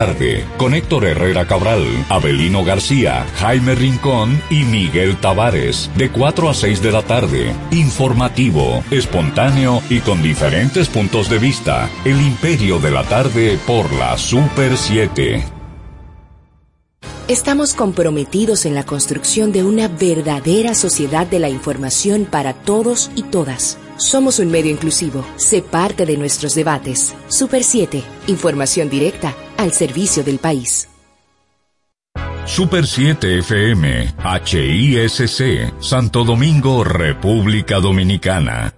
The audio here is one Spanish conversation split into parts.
tarde con Héctor Herrera Cabral, Abelino García, Jaime Rincón y Miguel Tavares de 4 a 6 de la tarde. Informativo, espontáneo y con diferentes puntos de vista. El Imperio de la Tarde por la Super 7. Estamos comprometidos en la construcción de una verdadera sociedad de la información para todos y todas. Somos un medio inclusivo. Sé parte de nuestros debates. Super 7. Información directa al servicio del país. Super 7 FM, HISC, Santo Domingo, República Dominicana.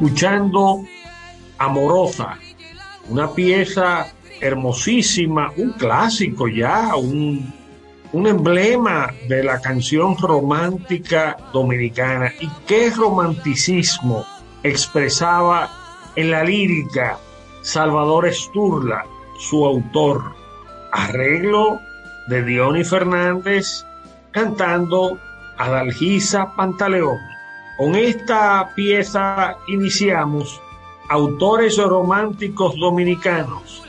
Escuchando Amorosa, una pieza hermosísima, un clásico ya, un, un emblema de la canción romántica dominicana. ¿Y qué romanticismo expresaba en la lírica Salvador Esturla, su autor? Arreglo de Diony Fernández cantando Adalgisa Pantaleón. Con esta pieza iniciamos Autores Románticos Dominicanos,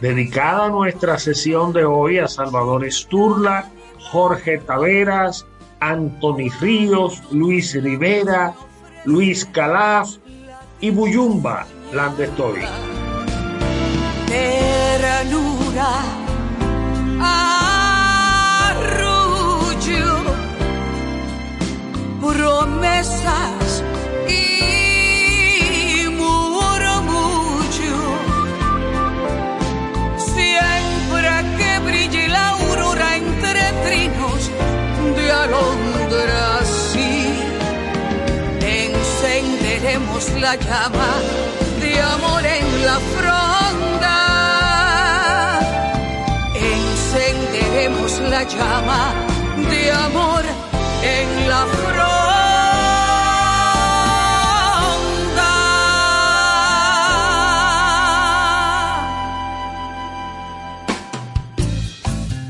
dedicada a nuestra sesión de hoy a Salvador Esturla, Jorge Taveras, Anthony Ríos, Luis Rivera, Luis Calaf y Buyumba Landestoy. Promesas y murmullo. Siempre que brille la aurora entre trinos de alondras, sí, encenderemos la llama de amor en la fronda. Encenderemos la llama de amor en la fronda.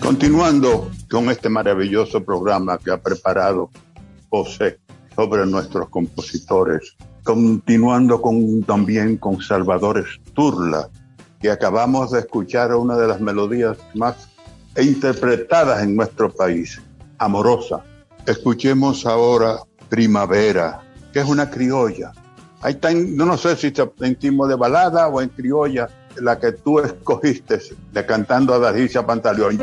Continuando con este maravilloso programa que ha preparado José sobre nuestros compositores, continuando con, también con Salvador Sturla, que acabamos de escuchar una de las melodías más interpretadas en nuestro país, Amorosa. Escuchemos ahora Primavera, que es una criolla. Ahí está, no, no sé si está en timo de balada o en criolla, la que tú escogiste, de cantando a Dargicia Pantaleón.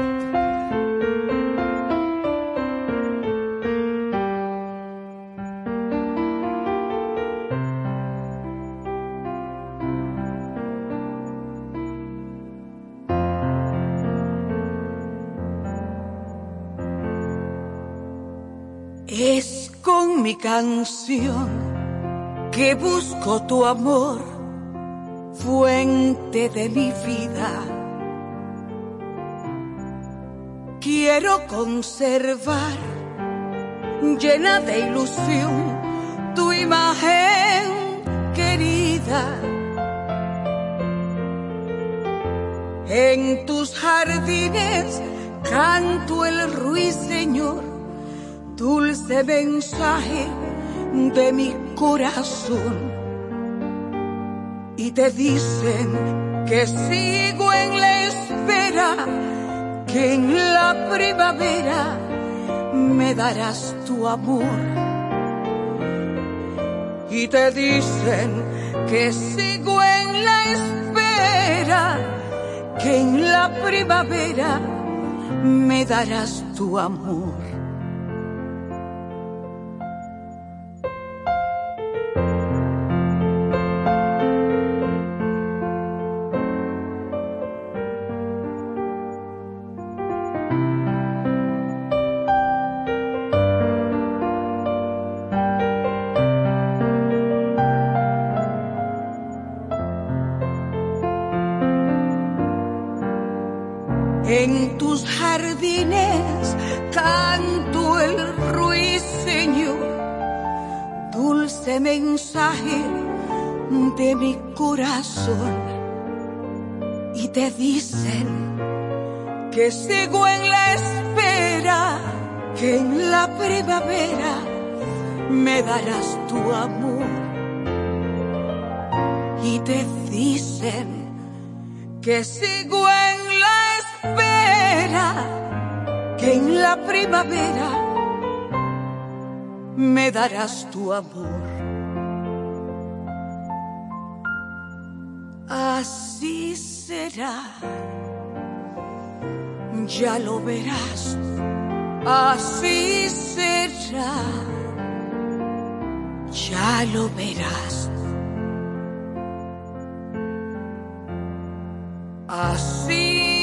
Mi canción que busco tu amor, fuente de mi vida. Quiero conservar llena de ilusión tu imagen querida. En tus jardines canto el ruiseñor, dulce mensaje de mi corazón. Y te dicen que sigo en la espera, que en la primavera me darás tu amor. Y te dicen que sigo en la espera, que en la primavera me darás tu amor. Y te dicen que sigo en la espera, que en la primavera me darás tu amor. Y te dicen que sigo en que en la primavera me darás tu amor. Así será, ya lo verás, así será, ya lo verás. Así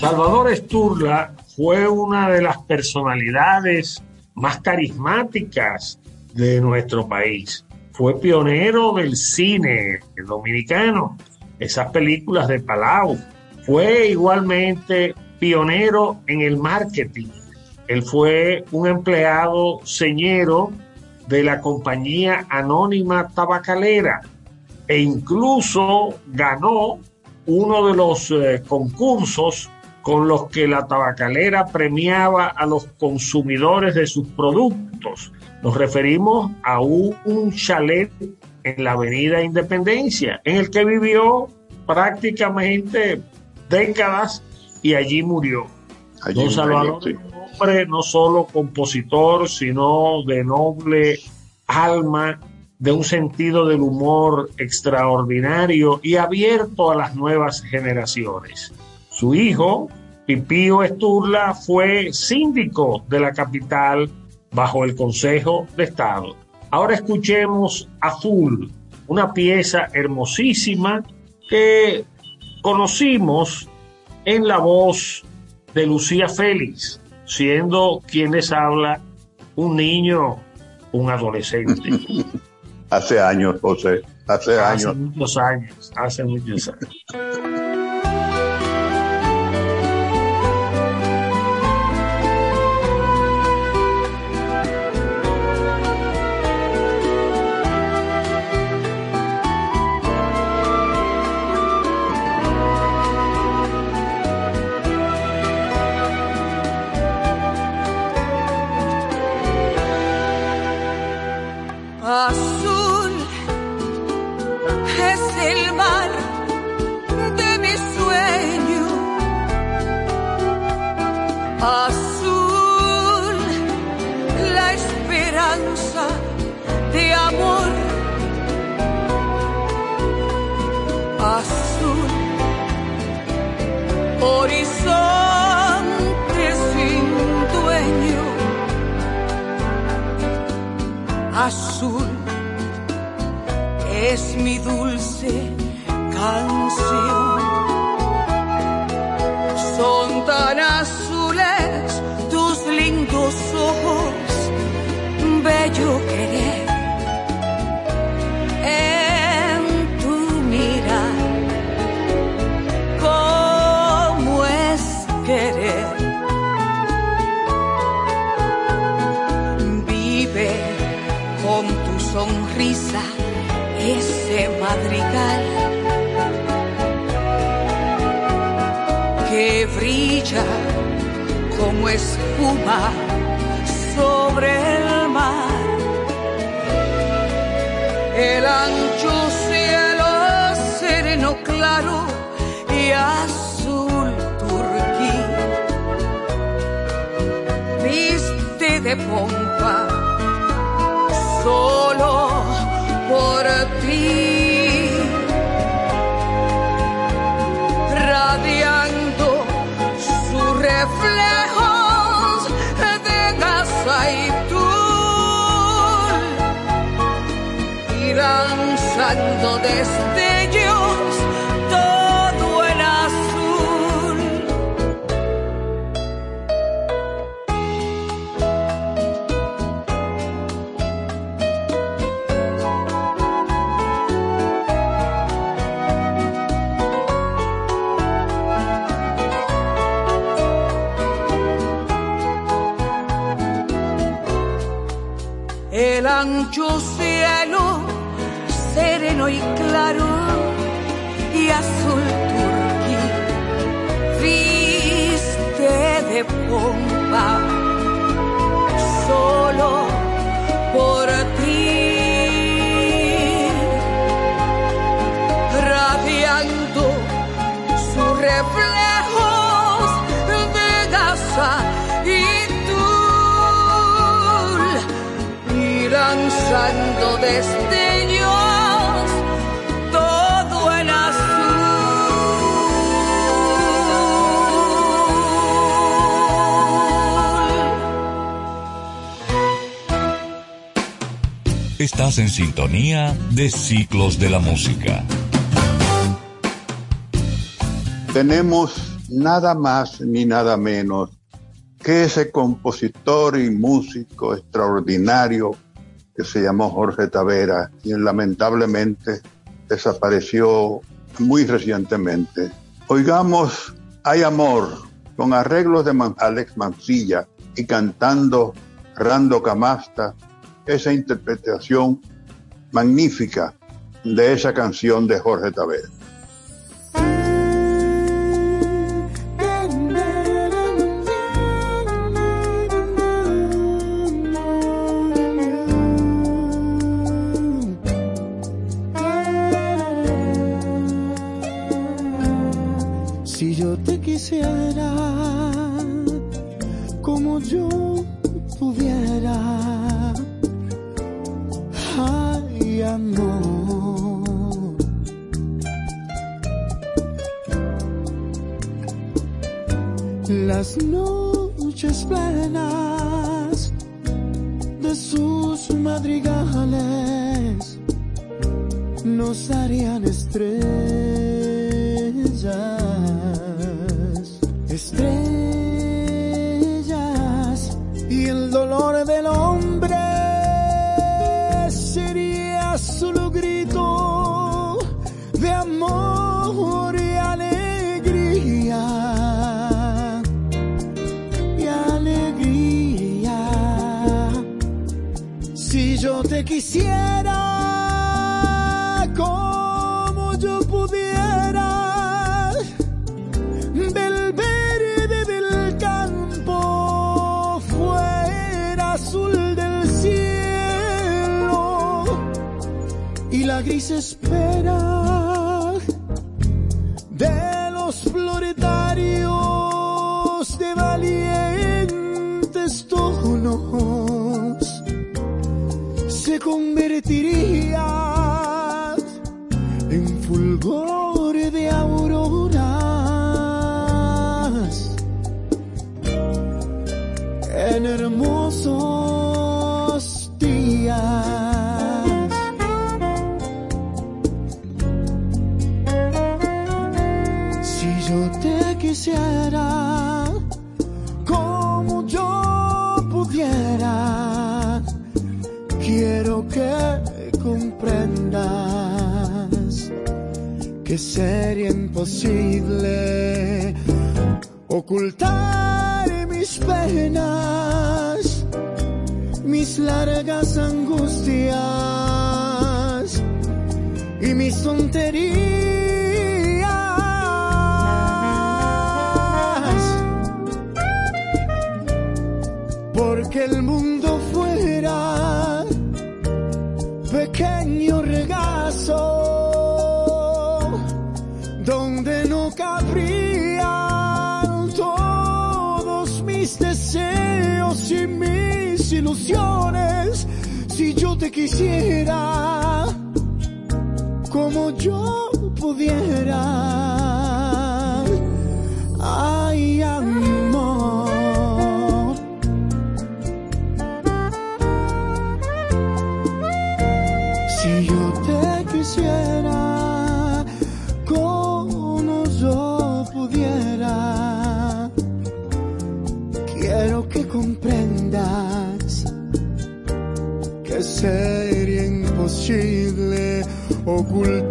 Salvador Esturla fue una de las personalidades más carismáticas de nuestro país. Fue pionero del cine dominicano, esas películas de Palau. Fue igualmente pionero en el marketing. Él fue un empleado señero de la compañía anónima tabacalera e incluso ganó uno de los eh, concursos con los que la tabacalera premiaba a los consumidores de sus productos. Nos referimos a un, chalet en la Avenida Independencia, en el que vivió prácticamente décadas y allí murió. Don Salvador no solo compositor, sino de noble alma, de un sentido del humor extraordinario y abierto a las nuevas generaciones. Su hijo, Pipío Esturla, fue síndico de la capital bajo el Consejo de Estado. Ahora escuchemos Azul, una pieza hermosísima que conocimos en la voz de Lucía Félix, siendo quien les habla un niño, un adolescente. hace años, José, hace, años. Hace muchos años, hace muchos años. Sobre el mar. El ancho cielo sereno claro y azul turquí. Viste de pompa solo por ti. Lanzando destellos Estás en sintonía de Ciclos de la Música. Tenemos nada más ni nada menos que ese compositor y músico extraordinario que se llamó Jorge Tavera, quien lamentablemente desapareció muy recientemente. Oigamos Hay Amor, con arreglos de Alex Mancilla y cantando Rando Camasta, esa interpretación magnífica de esa canción de Jorge Tavera. Si yo te quisiera como yo pudiera, Las noches plenas de sus madrigales nos harían estrellas, estrellas, y el dolor del hombre y alegría, y alegría. Si yo te quisiera como yo pudiera, del verde del campo fuera azul del cielo y la gris espera convertiría en fulgor imposible ocultar mis penas, mis largas angustias y mis tonterías. Porque el mundo fuera pequeño regazo Si yo te quisiera como yo pudiera. Ocultar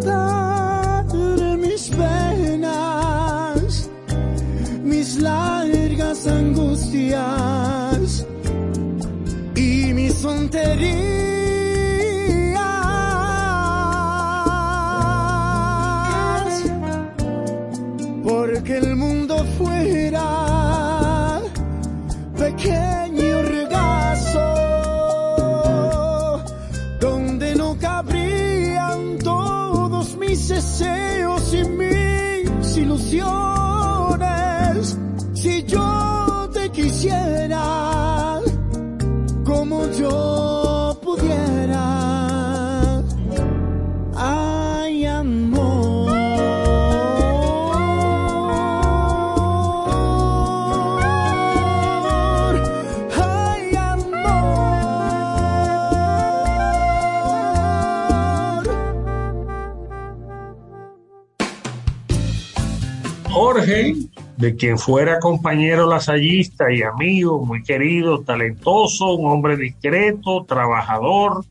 de quien fuera compañero lasallista y amigo, muy querido, talentoso, un hombre discreto, trabajador,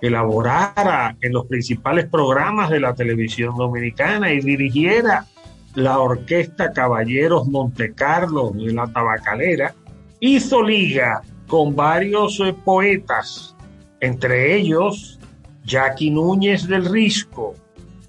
que laborara en los principales programas de la televisión dominicana y dirigiera la orquesta Caballeros Montecarlo de la Tabacalera, hizo liga con varios eh, poetas, entre ellos Jackie Núñez del Risco,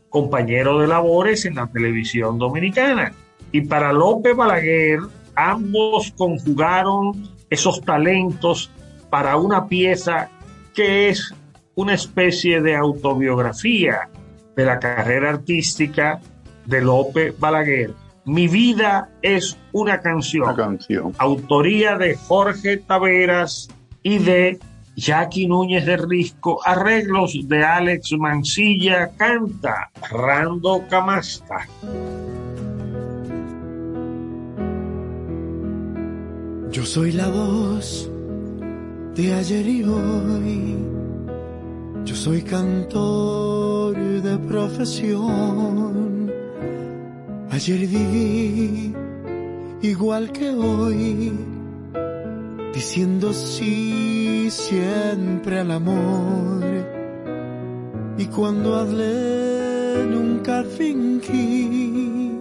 compañero de labores en la televisión dominicana. Y para López Balaguer, ambos conjugaron esos talentos para una pieza que es una especie de autobiografía de la carrera artística de López Balaguer. Mi vida es una canción. Una canción. Autoría de Jorge Taveras y de Jackie Núñez de Risco, arreglos de Alex Mancilla, canta Rando Camasta. Yo soy la voz de ayer y hoy. Yo soy cantor de profesión. Ayer viví igual que hoy, diciendo sí siempre al amor. Y cuando hablé nunca fingí,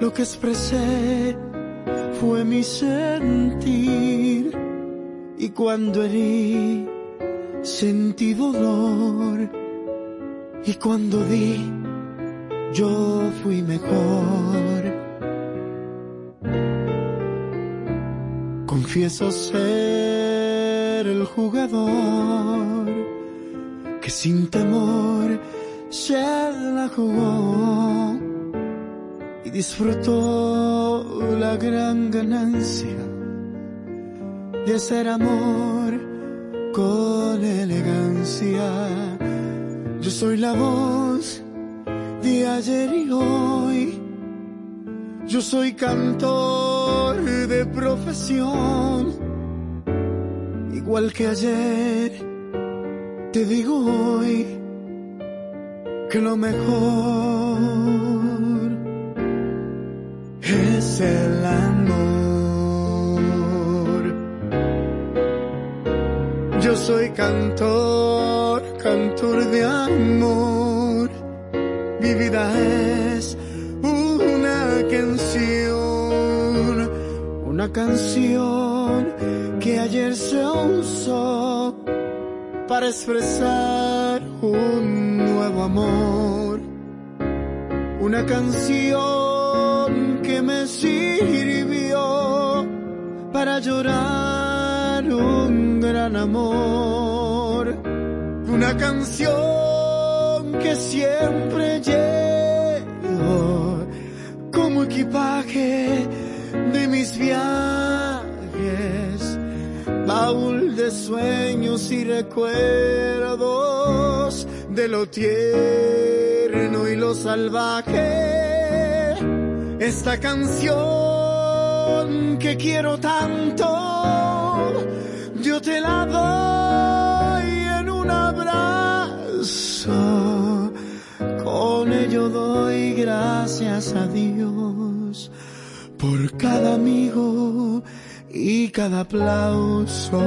lo que expresé fue mi sentir. Y cuando herí, sentí dolor. Y cuando di, yo fui mejor. Confieso ser el jugador que sin temor se la jugó y disfrutó la gran ganancia de hacer amor con elegancia. Yo soy la voz de ayer y hoy. Yo soy cantor de profesión. Igual que ayer, te digo hoy que lo mejor el amor. Yo soy cantor, cantor de amor. Mi vida es canción, una canción que ayer se usó para expresar un nuevo amor. Una canción me sirvió para llorar un gran amor. Una canción que siempre llevo como equipaje de mis viajes baúl de sueños y recuerdos de lo tierno y lo salvaje. Esta canción que quiero tanto, yo te la doy en un abrazo. Con ello doy gracias a Dios por cada amigo y cada aplauso.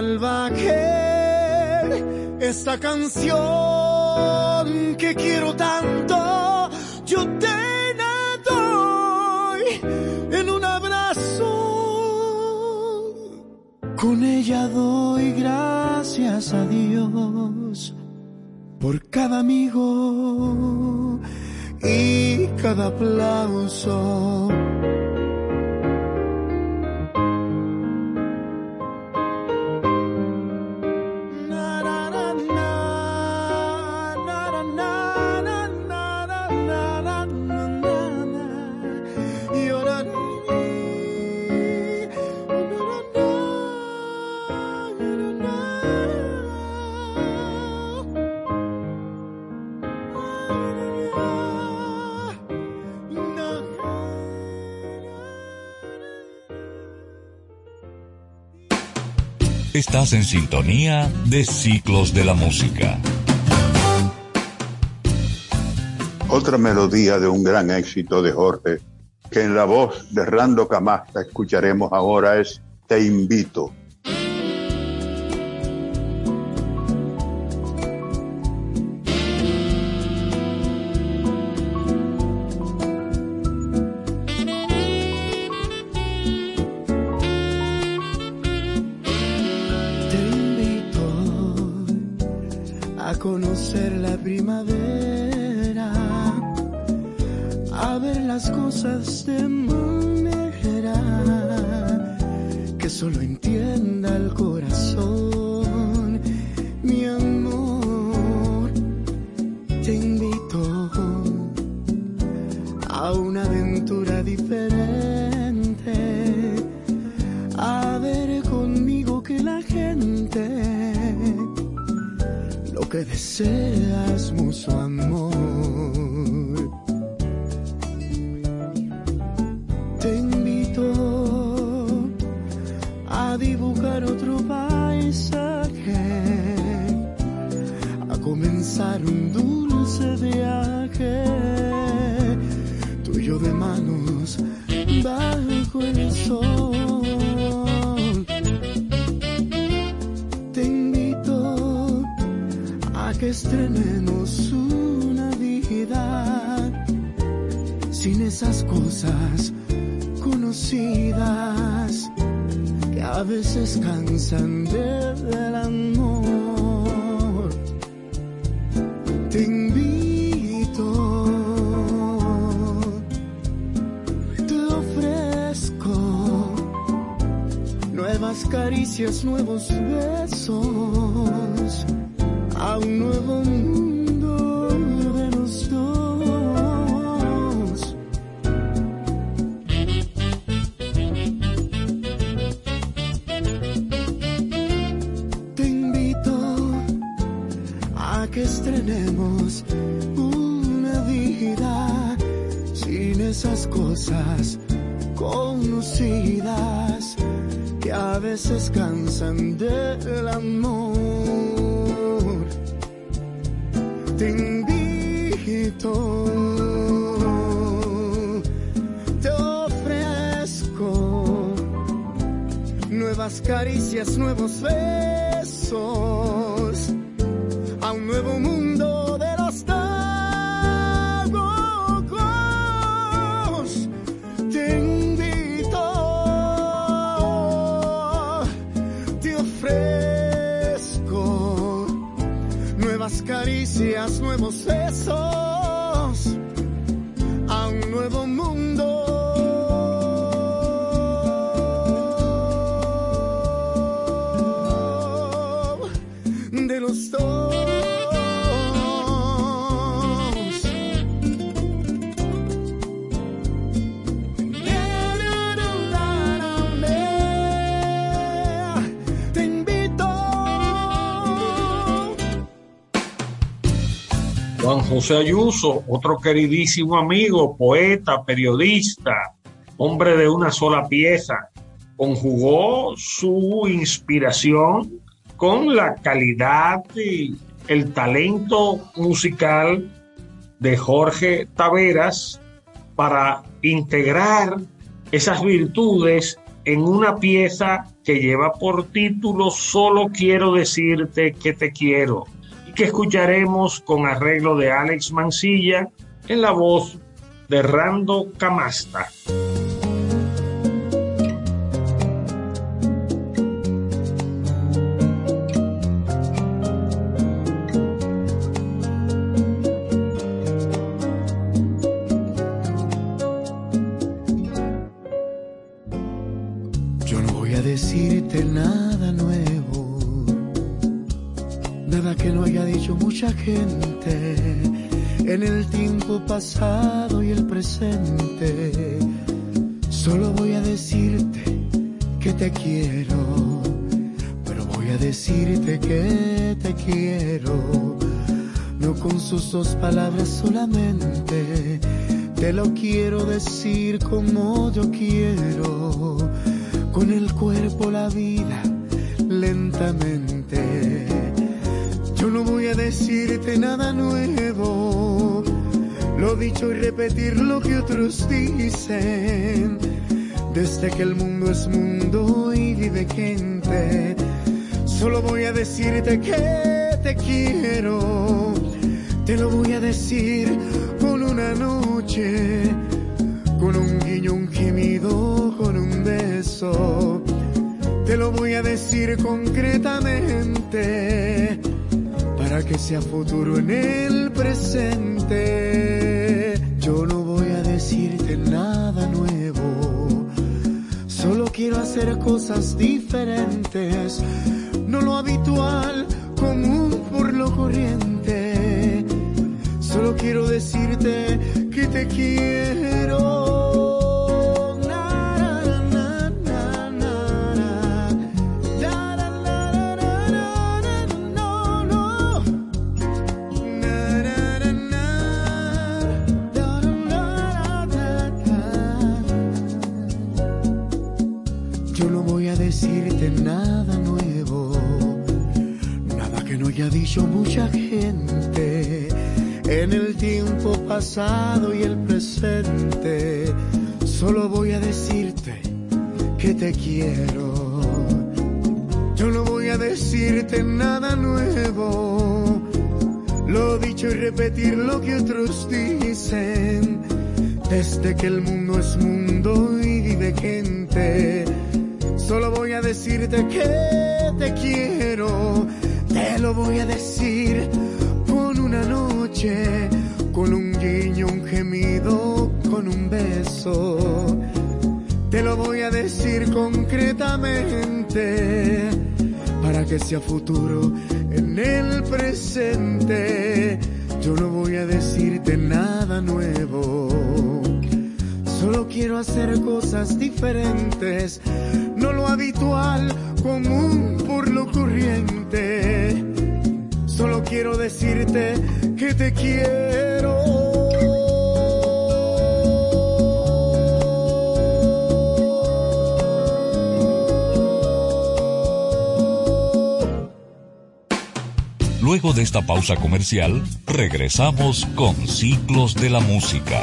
Salvaje. Esta canción que quiero tanto, yo te la doy en un abrazo. Con ella doy gracias a Dios por cada amigo y cada aplauso. Estás en sintonía de Ciclos de la Música. Otra melodía de un gran éxito de Jorge, que en la voz de Rando Camasta escucharemos ahora es Te invito. Ayuso, otro queridísimo amigo, poeta, periodista, hombre de una sola pieza, conjugó su inspiración con la calidad y el talento musical de Jorge Taveras para integrar esas virtudes en una pieza que lleva por título Solo quiero decirte que te quiero que escucharemos con arreglo de Alex Mancilla en la voz de Rando Camasta. palabras solamente. Comercial, regresamos con Ciclos de la Música.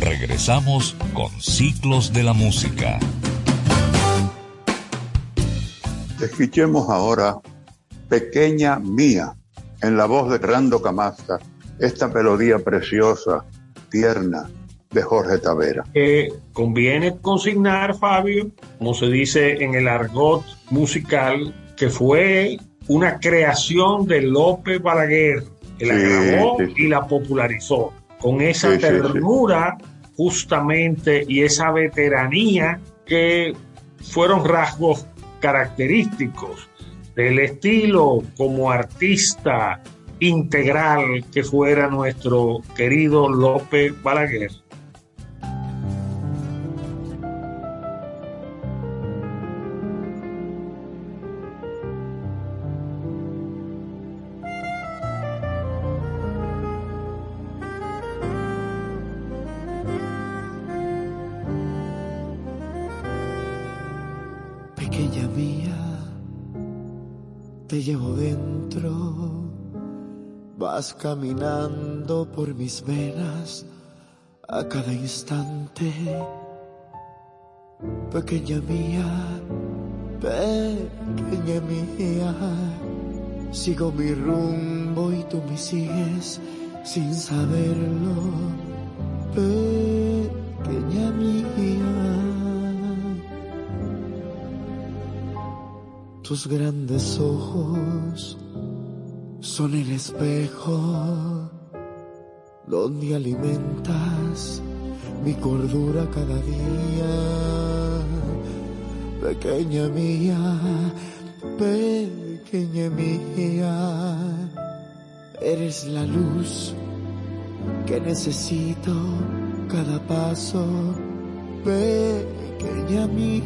Regresamos con Ciclos de la Música. Escuchemos ahora Pequeña Mía, en la voz de Rando Camasta, esta melodía preciosa, tierna, de Jorge Tavera. conviene consignar, Fabio, como se dice en el argot musical, que fue una creación de López Balaguer, que la grabó y la popularizó con esa ternura justamente y esa veteranía que fueron rasgos característicos del estilo como artista integral que fuera nuestro querido López Balaguer. Vas caminando por mis venas a cada instante. Pequeña mía, pequeña mía, sigo mi rumbo y tú me sigues sin saberlo. Pequeña mía. Tus grandes ojos son el espejo donde alimentas mi cordura cada día. Pequeña mía, pequeña mía, eres la luz que necesito cada paso. Pequeña mía.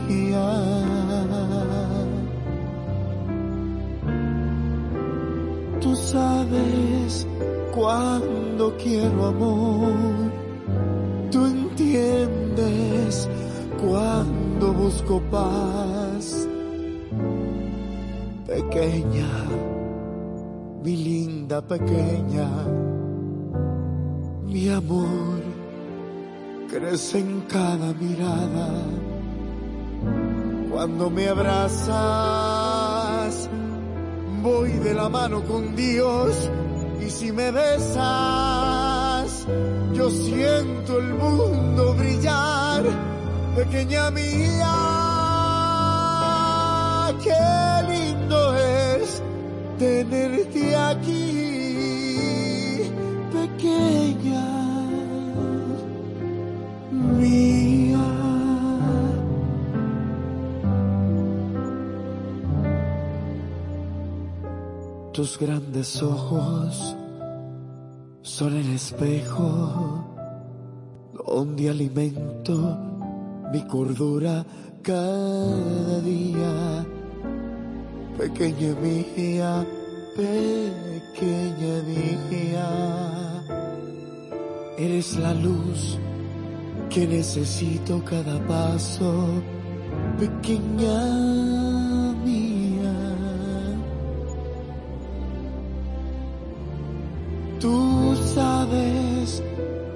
Sabes cuando quiero amor. Tú entiendes cuando busco paz. Pequeña, mi linda pequeña, mi amor crece en cada mirada. Cuando me abrazas, voy de la mano con Dios y si me besas, yo siento el mundo brillar, pequeña mía, qué lindo es tenerte aquí, pequeña mía. Tus grandes ojos son el espejo donde alimento mi cordura cada día. Pequeña mía, pequeña mía, eres la luz que necesito cada paso. Pequeña Tú sabes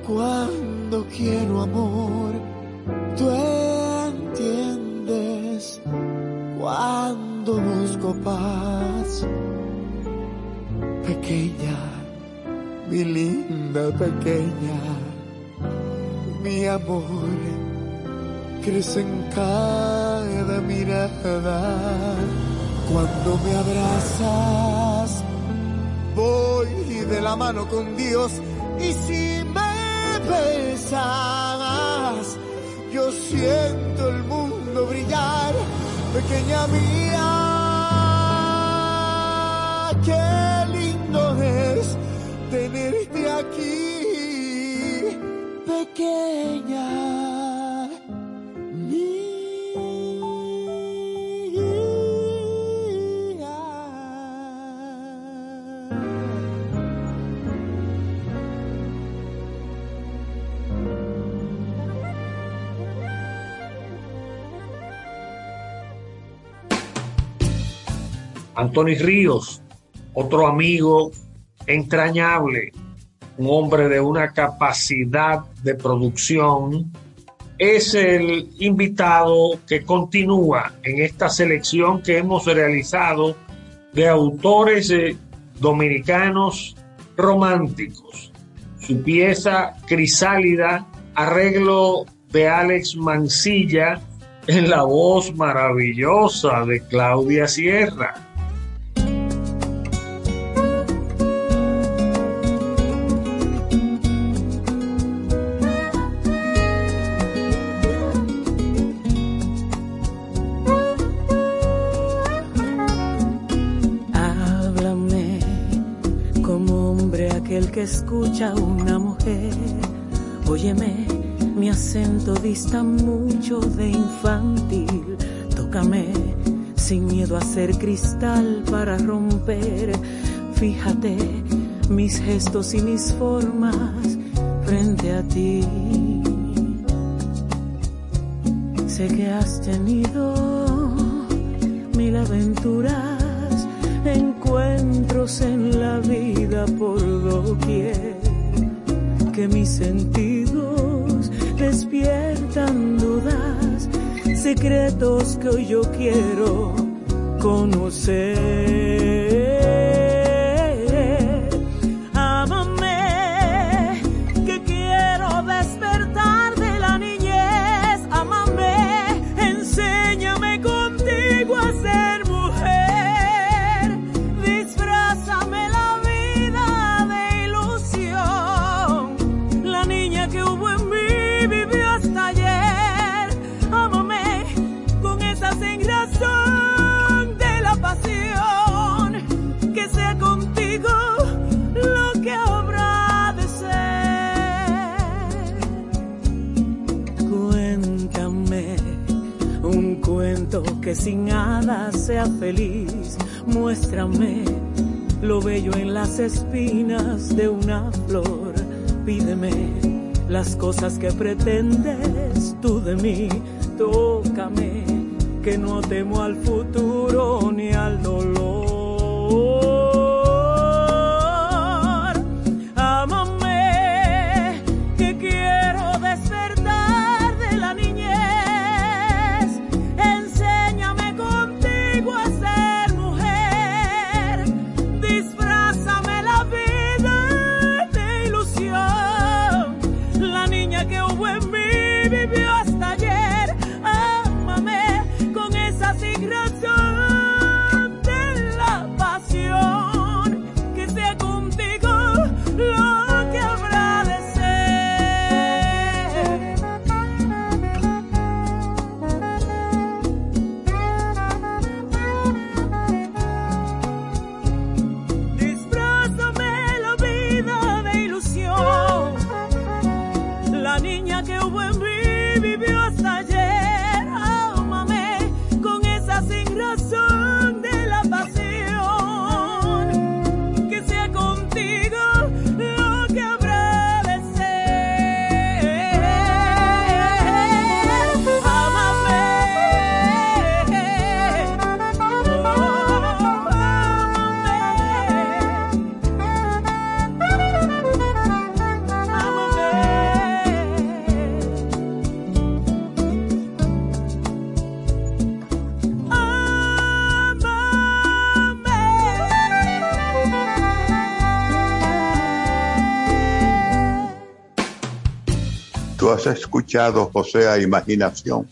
cuando quiero amor, tú entiendes cuando busco paz. Pequeña, mi linda pequeña, mi amor crece en cada mirada cuando me abrazas voy de la mano con Dios Y si me besas, yo siento el mundo brillar, pequeña mía. Qué lindo es tenerte aquí, pequeña. Anthony Ríos, otro amigo entrañable, un hombre de una capacidad de producción, es el invitado que continúa en esta selección que hemos realizado de autores eh, dominicanos románticos. Su pieza Crisálida, arreglo de Alex Mancilla, en la voz maravillosa de Claudia Sierra. Cristal para romper. Fíjate mis gestos y mis formas frente a ti. Sé que has tenido mil aventuras encuentros en la vida por doquier, que mis sentidos despiertan dudas, secretos que hoy yo quiero conocer. Sin nada sea feliz. Muéstrame lo bello en las espinas de una flor. Pídeme las cosas que pretendes tú de mí. Tócame, que no temo al futuro ni al dolor. Escuchado, José, a Imaginación,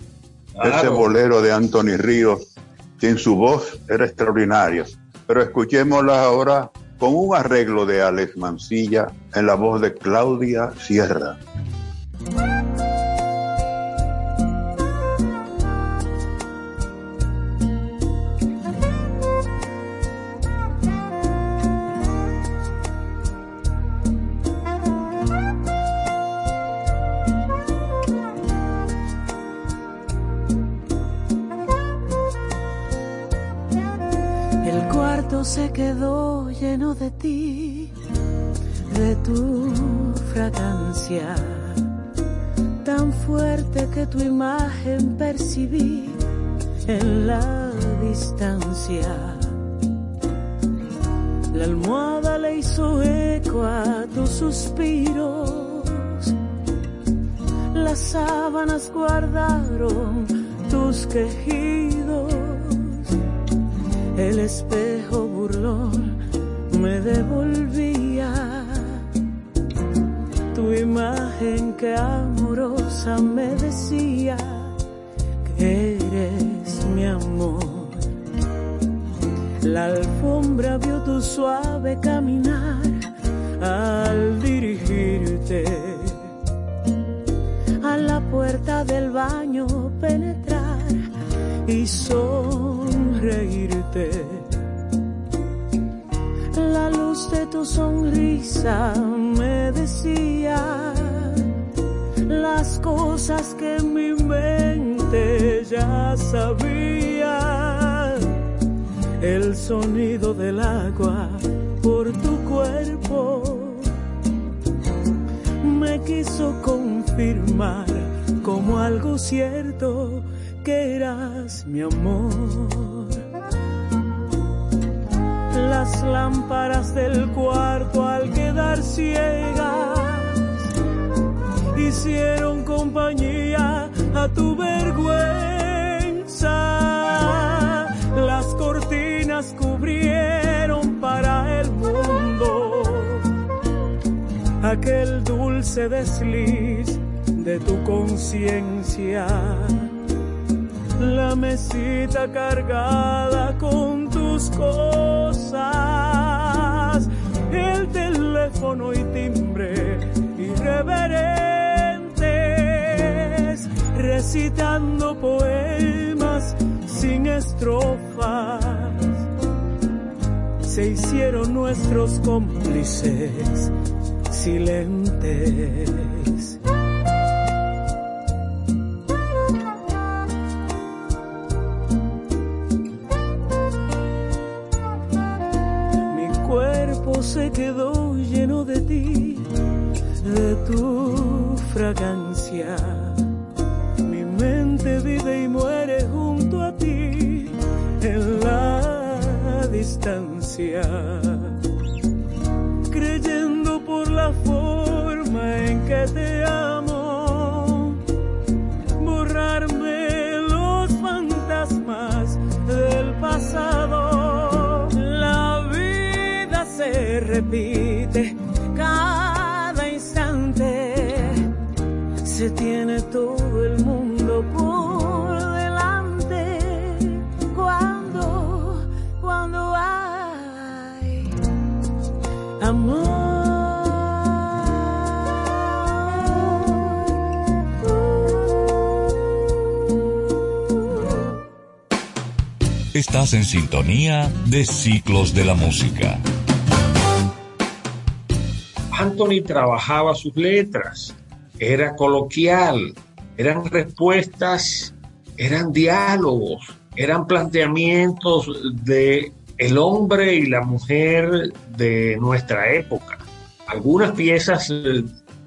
ese bolero de Anthony Ríos, que en su voz era extraordinario. Pero escuchémosla ahora con un arreglo de Alex Mancilla en la voz de Claudia Sierra. Cargada con tus cosas, el teléfono y timbre irreverentes, recitando poemas sin estrofas. Se hicieron nuestros cómplices silentes. Fragancia. Mi mente vive y muere junto a ti en la distancia, creyendo por la forma en que te Estás en sintonía de Ciclos de la Música. Anthony trabajaba sus letras, era coloquial, eran respuestas, eran diálogos, eran planteamientos de el hombre y la mujer de nuestra época. Algunas piezas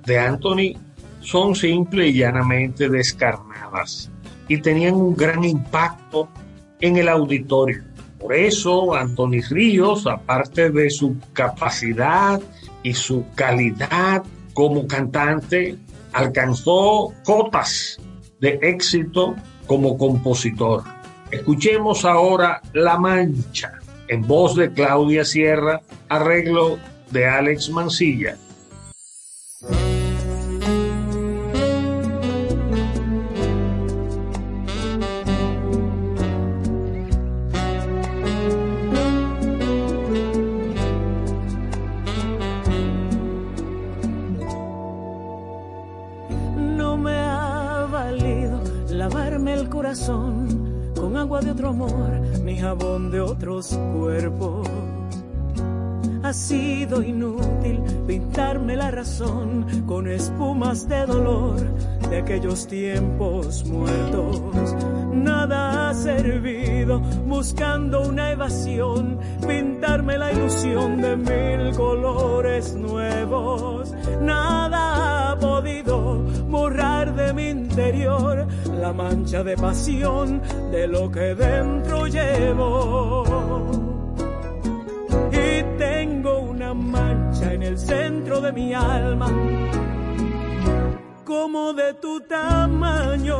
de Anthony son simple y llanamente descarnadas y tenían un gran impacto en el auditorio. Por eso Anthony Ríos, aparte de su capacidad y su calidad como cantante alcanzó cotas de éxito como compositor. Escuchemos ahora La Mancha, en voz de Claudia Sierra, arreglo de Alex Mancilla. Aquellos tiempos muertos. Nada ha servido buscando una evasión, pintarme la ilusión de mil colores nuevos. Nada ha podido borrar de mi interior la mancha de pasión de lo que dentro llevo tengo una mancha en el centro de mi alma, como de tu tamaño,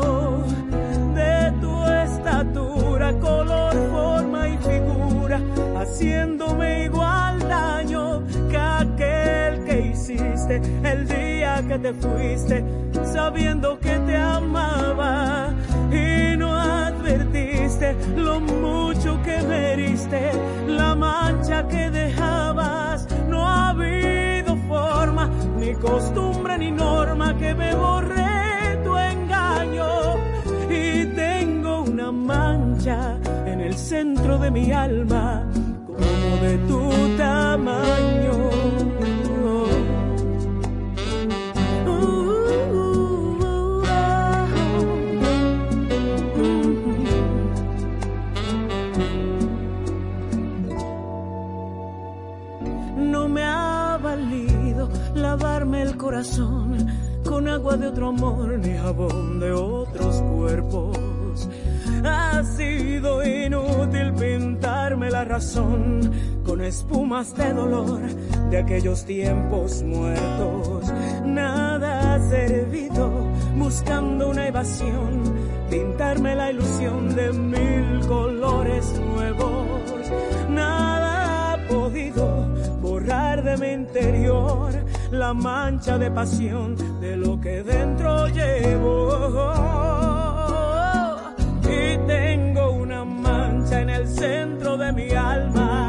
de tu estatura, color, forma y figura, haciéndome igual daño que aquel que hiciste el día que te fuiste, sabiendo que te amaba y no advertiste lo mucho que me heriste, la mancha que dejabas. Costumbre, ni norma que me borre tu engaño. Y tengo una mancha en el centro de mi alma, como de tu con agua de otro amor ni jabón de otros cuerpos. Ha sido inútil pintarme la razón con espumas de dolor de aquellos tiempos muertos. Nada ha servido buscando una evasión, pintarme la ilusión de mil colores nuevos. Nada ha podido de mi interior la mancha de pasión de lo que dentro llevo. Y tengo una mancha en el centro de mi alma,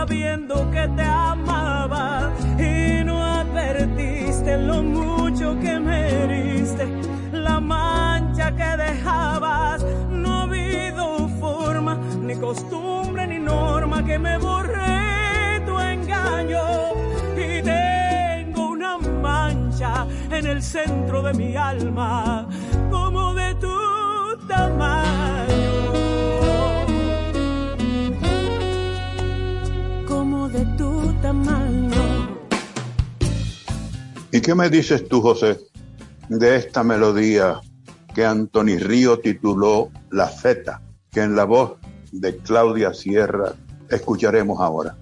sabiendo que te amaba y no advertiste lo mucho que me heriste, la mancha que dejabas. No ha habido forma, ni costumbre, ni norma que me borre tu engaño. Y tengo una mancha en el centro de mi alma, como de tu tamaño. ¿Y qué me dices tú, José, de esta melodía que Anthony Río tituló La Feta, que en la voz de Claudia Sierra escucharemos ahora?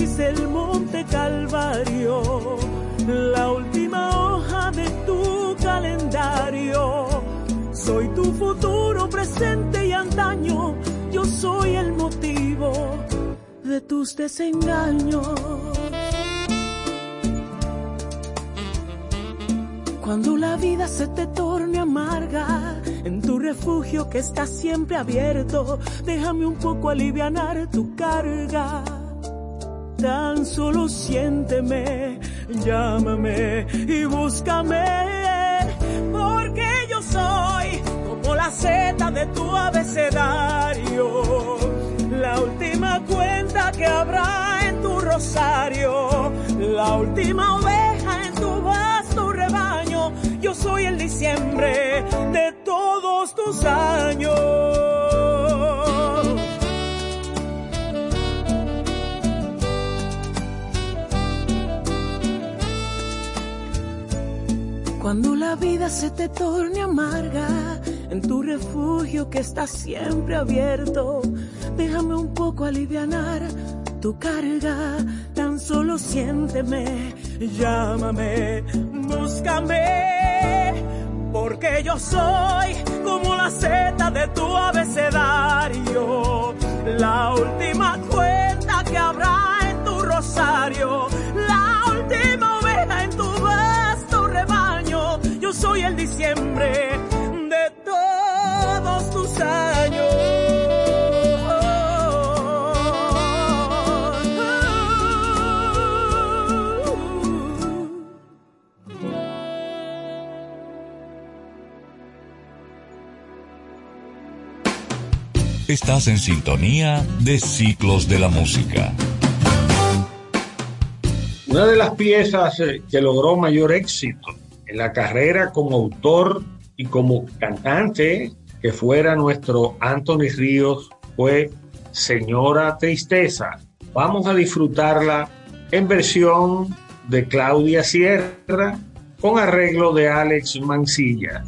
El monte Calvario, la última hoja de tu calendario. Soy tu futuro, presente y antaño, yo soy el motivo de tus desengaños. Cuando la vida se te torne amarga, en tu refugio que está siempre abierto, déjame un poco aliviar tu carga. Tan solo siénteme, llámame y búscame, porque yo soy como la seta de tu abecedario la última cuenta que habrá en tu rosario, la última oveja en tu vasto rebaño. Yo soy el diciembre de la vida se te torne amarga, en tu refugio que está siempre abierto, déjame un poco alivianar tu carga, tan solo siénteme, llámame, búscame, porque yo soy como la seta de tu abecedario, la última cuenta que habrá en tu rosario, la última oveja en tu yo soy el diciembre de todos tus años. Estás en sintonía de Ciclos de la Música. Una de las piezas eh, que logró mayor éxito en la carrera como autor y como cantante que fuera nuestro Anthony Ríos fue Señora Tristeza. Vamos a disfrutarla en versión de Claudia Sierra con arreglo de Alex Mancilla.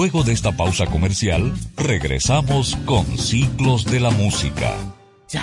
Luego de esta pausa comercial, regresamos con Ciclos de la Música.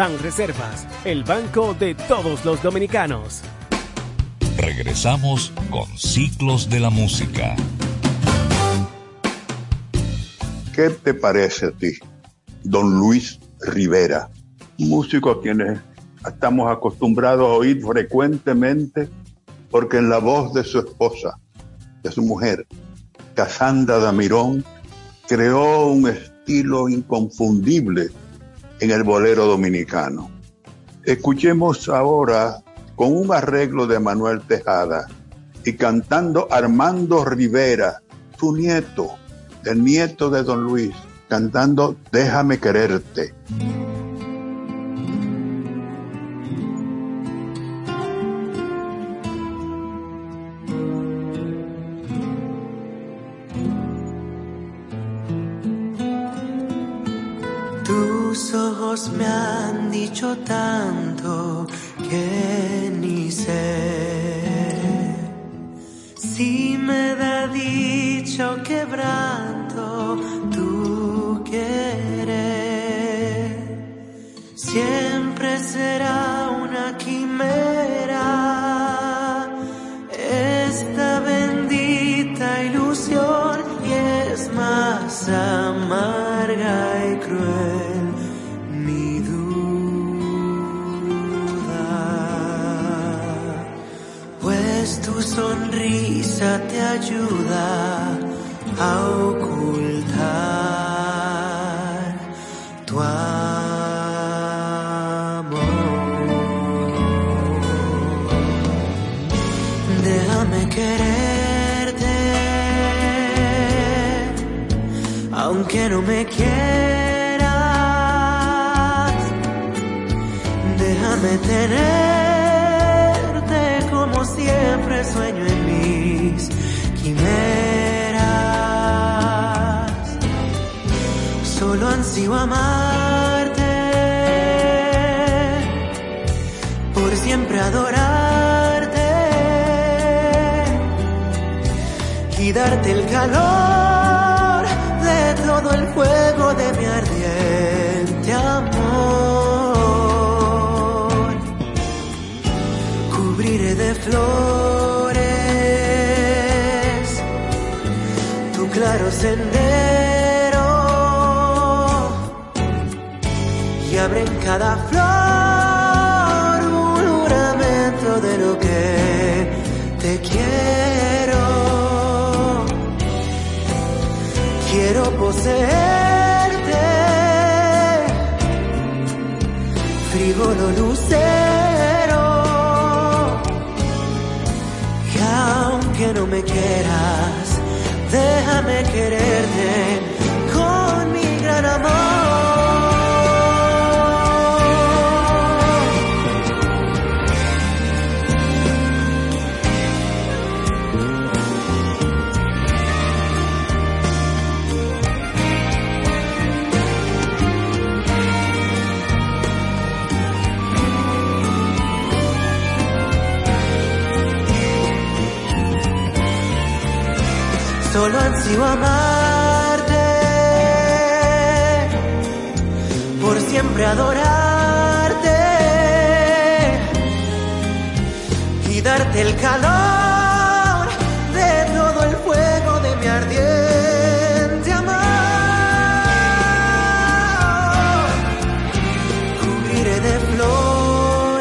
Banreservas, el banco de todos los dominicanos. Regresamos con Ciclos de la Música. ¿Qué te parece a ti, don Luis Rivera? Músico a quienes estamos acostumbrados a oír frecuentemente porque en la voz de su esposa, de su mujer, Casandra Damirón, creó un estilo inconfundible en el bolero dominicano. Escuchemos ahora con un arreglo de Manuel Tejada y cantando Armando Rivera, su nieto, el nieto de don Luis, cantando Déjame quererte. Me han dicho tanto que ni sé si me da dicho quebranto tu querer. Siempre será una quimera sonrisa te ayuda calor de todo el fuego de mi ardiente amor. Cubriré de flores tu claro sendero y abre en cada Poseerte, frívolo lucero. Y aunque no me quieras, déjame quererte adorarte y darte el calor de todo el fuego de mi ardiente amor. Cubriré de flores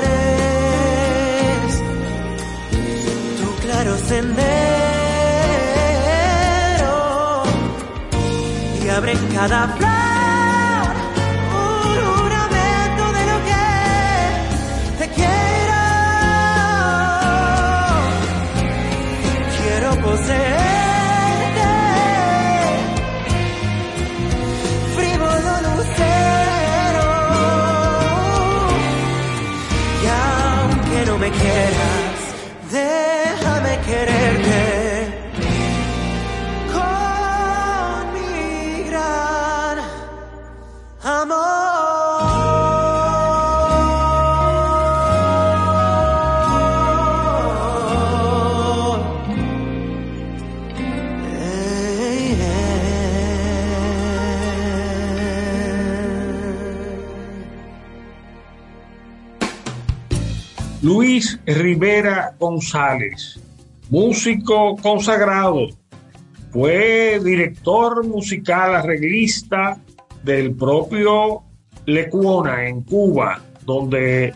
tu claro sendero y abre cada flor Rivera González, músico consagrado, fue director musical, arreglista del propio Lecuona en Cuba, donde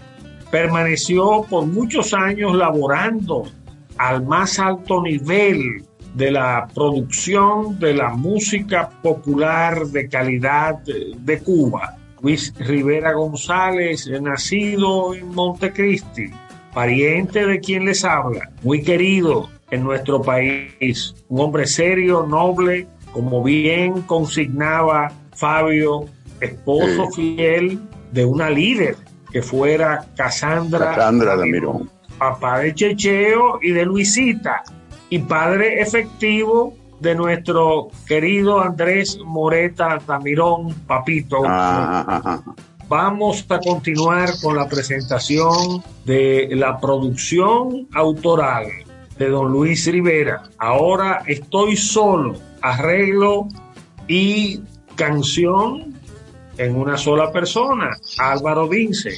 permaneció por muchos años laborando al más alto nivel de la producción de la música popular de calidad de Cuba. Luis Rivera González, nacido en Montecristi, pariente de quien les habla, muy querido en nuestro país, un hombre serio, noble, como bien consignaba Fabio, esposo fiel de una líder que fuera Casandra, Casandra de Mirón. Papá de Checheo y de Luisita, y padre efectivo de nuestro querido Andrés Moreta Tamirón, papito. Ah, Vamos a continuar con la presentación de la producción autoral de don Luis Rivera. Ahora estoy solo, arreglo y canción en una sola persona, Álvaro Vince.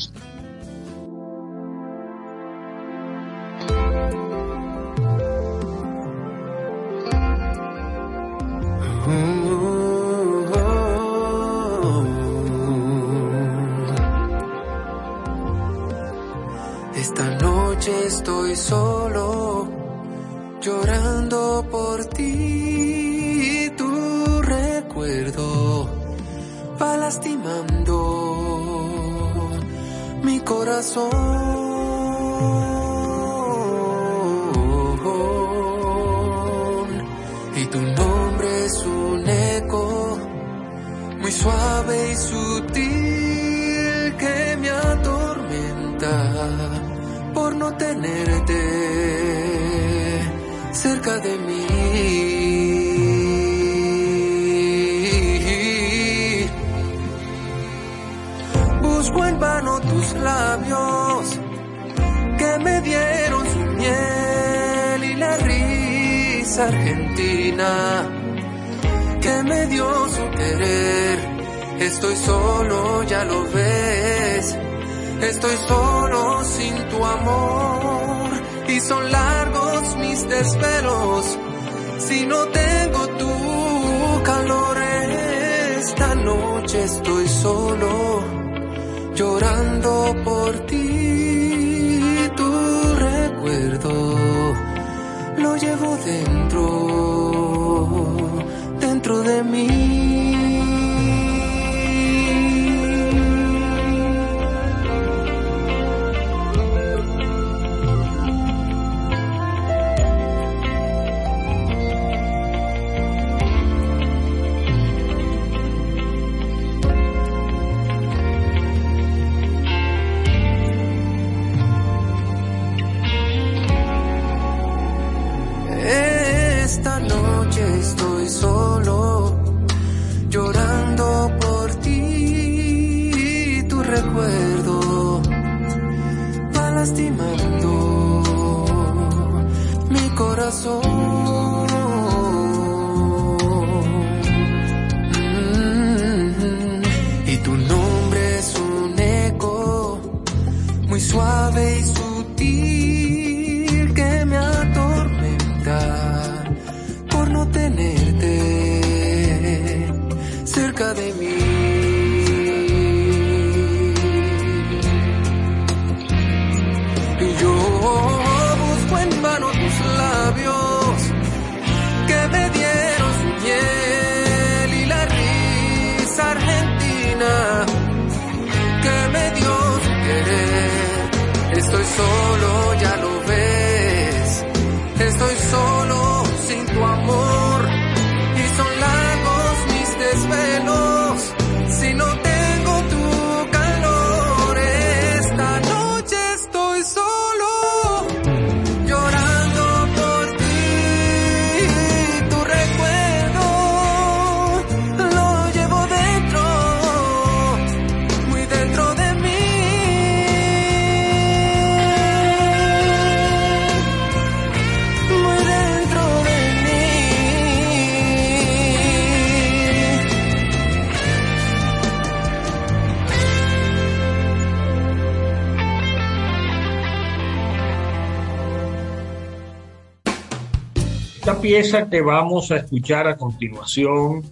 Pieza que vamos a escuchar a continuación,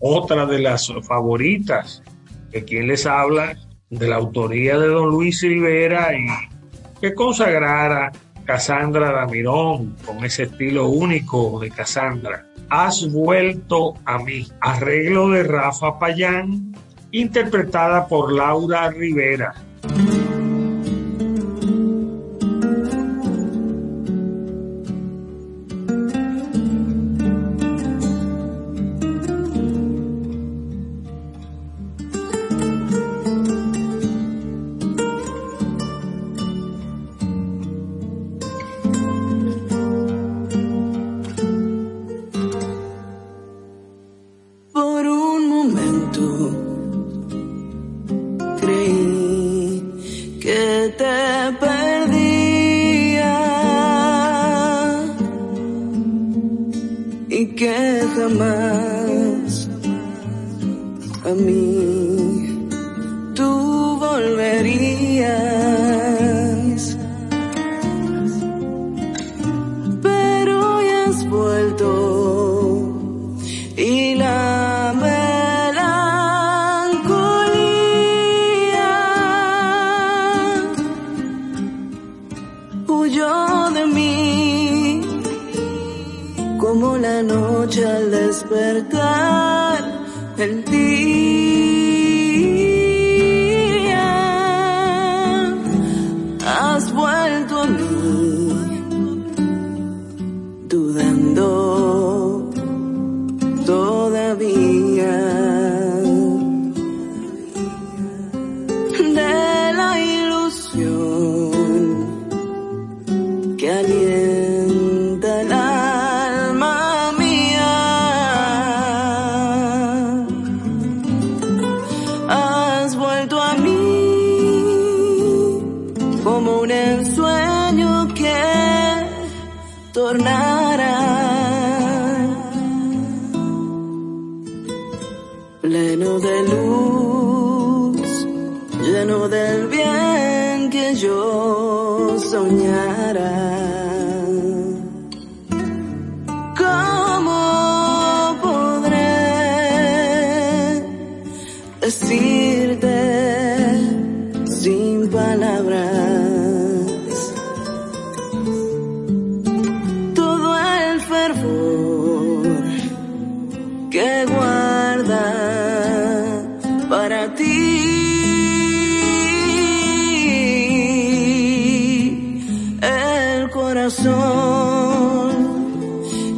otra de las favoritas de quien les habla, de la autoría de don Luis Rivera y que consagrara Casandra Damirón con ese estilo único de Casandra. Has vuelto a mí. Arreglo de Rafa Payán, interpretada por Laura Rivera.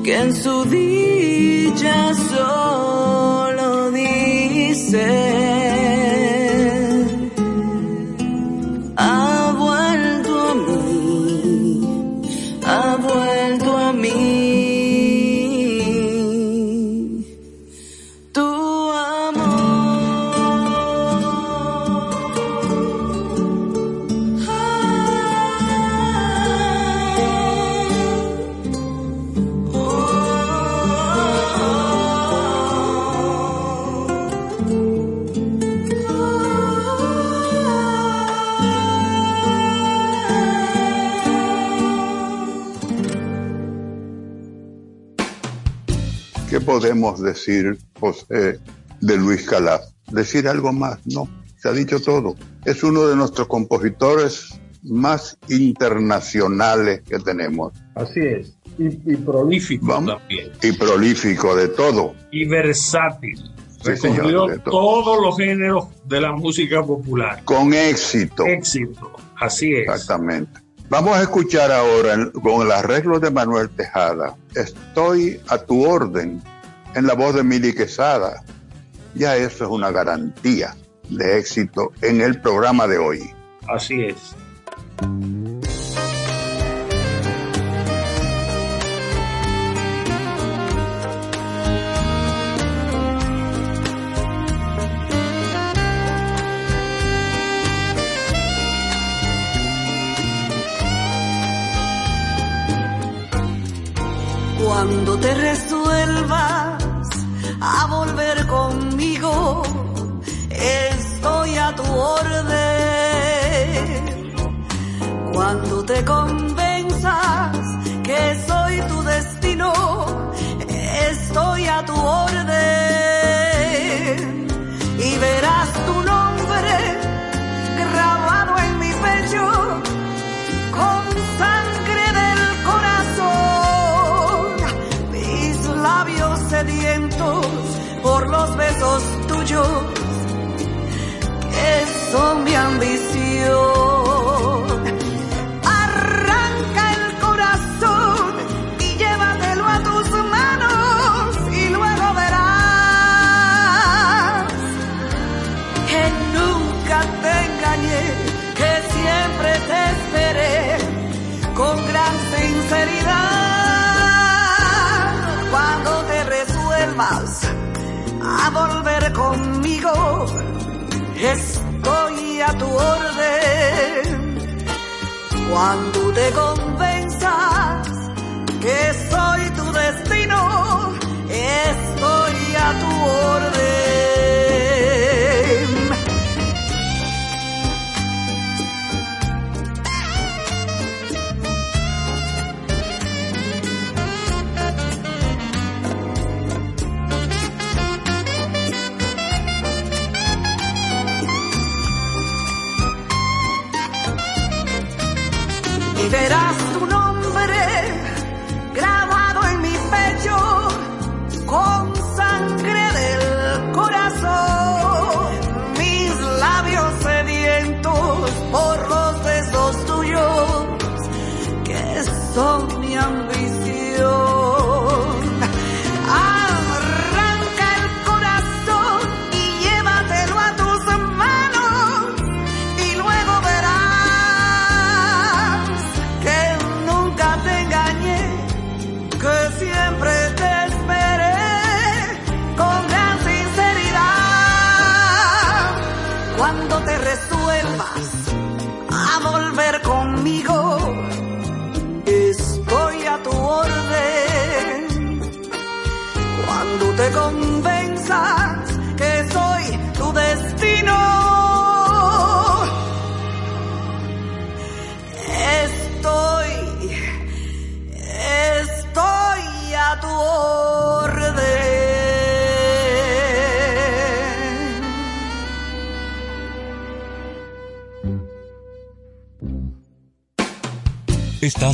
Podemos decir, José, de Luis Calaf? Decir algo más, no, se ha dicho todo. Es uno de nuestros compositores más internacionales que tenemos. Así es. Y, prolífico también. Y prolífico de todo. Y versátil. Recorrió todos los géneros de la música popular. Con éxito. Éxito, así es. Exactamente. Vamos a escuchar ahora con el arreglo de Manuel Tejada. Estoy a tu orden en la voz de Mili Quesada. Ya eso es una garantía de éxito en el programa de hoy. Así es. Cuando te resuelva a volver conmigo. Estoy a tu orden. Cuando te convenzas que soy tu destino, estoy a tu orden. Y verás tu nombre grabado en mi pecho con sangre. Por los besos tuyos que son mi ambición. Conmigo, estoy a tu orden. Cuando te convenzas que soy tu destino, estoy a tu orden. Verás tu nombre grabado en mi pecho con sangre del corazón. Mis labios sedientos por los besos tuyos que son mi ambición.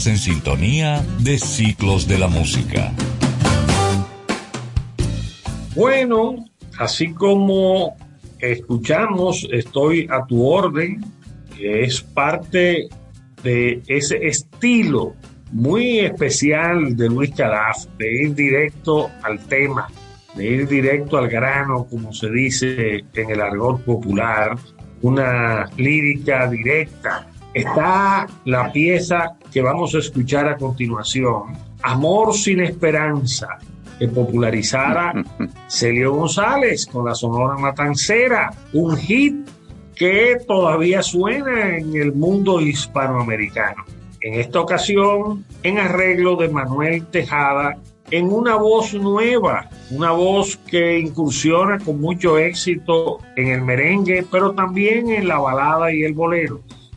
En sintonía de Ciclos de la Música. Bueno, así como escuchamos Estoy a tu orden, es parte de ese estilo muy especial de Luis Calaf, de ir directo al tema, de ir directo al grano, como se dice en el argot popular, una lírica directa. Está la pieza que vamos a escuchar a continuación, Amor sin esperanza, que popularizara Celio González con la Sonora Matancera, un hit que todavía suena en el mundo hispanoamericano. En esta ocasión, en arreglo de Manuel Tejada, en una voz nueva, una voz que incursiona con mucho éxito en el merengue, pero también en la balada y el bolero.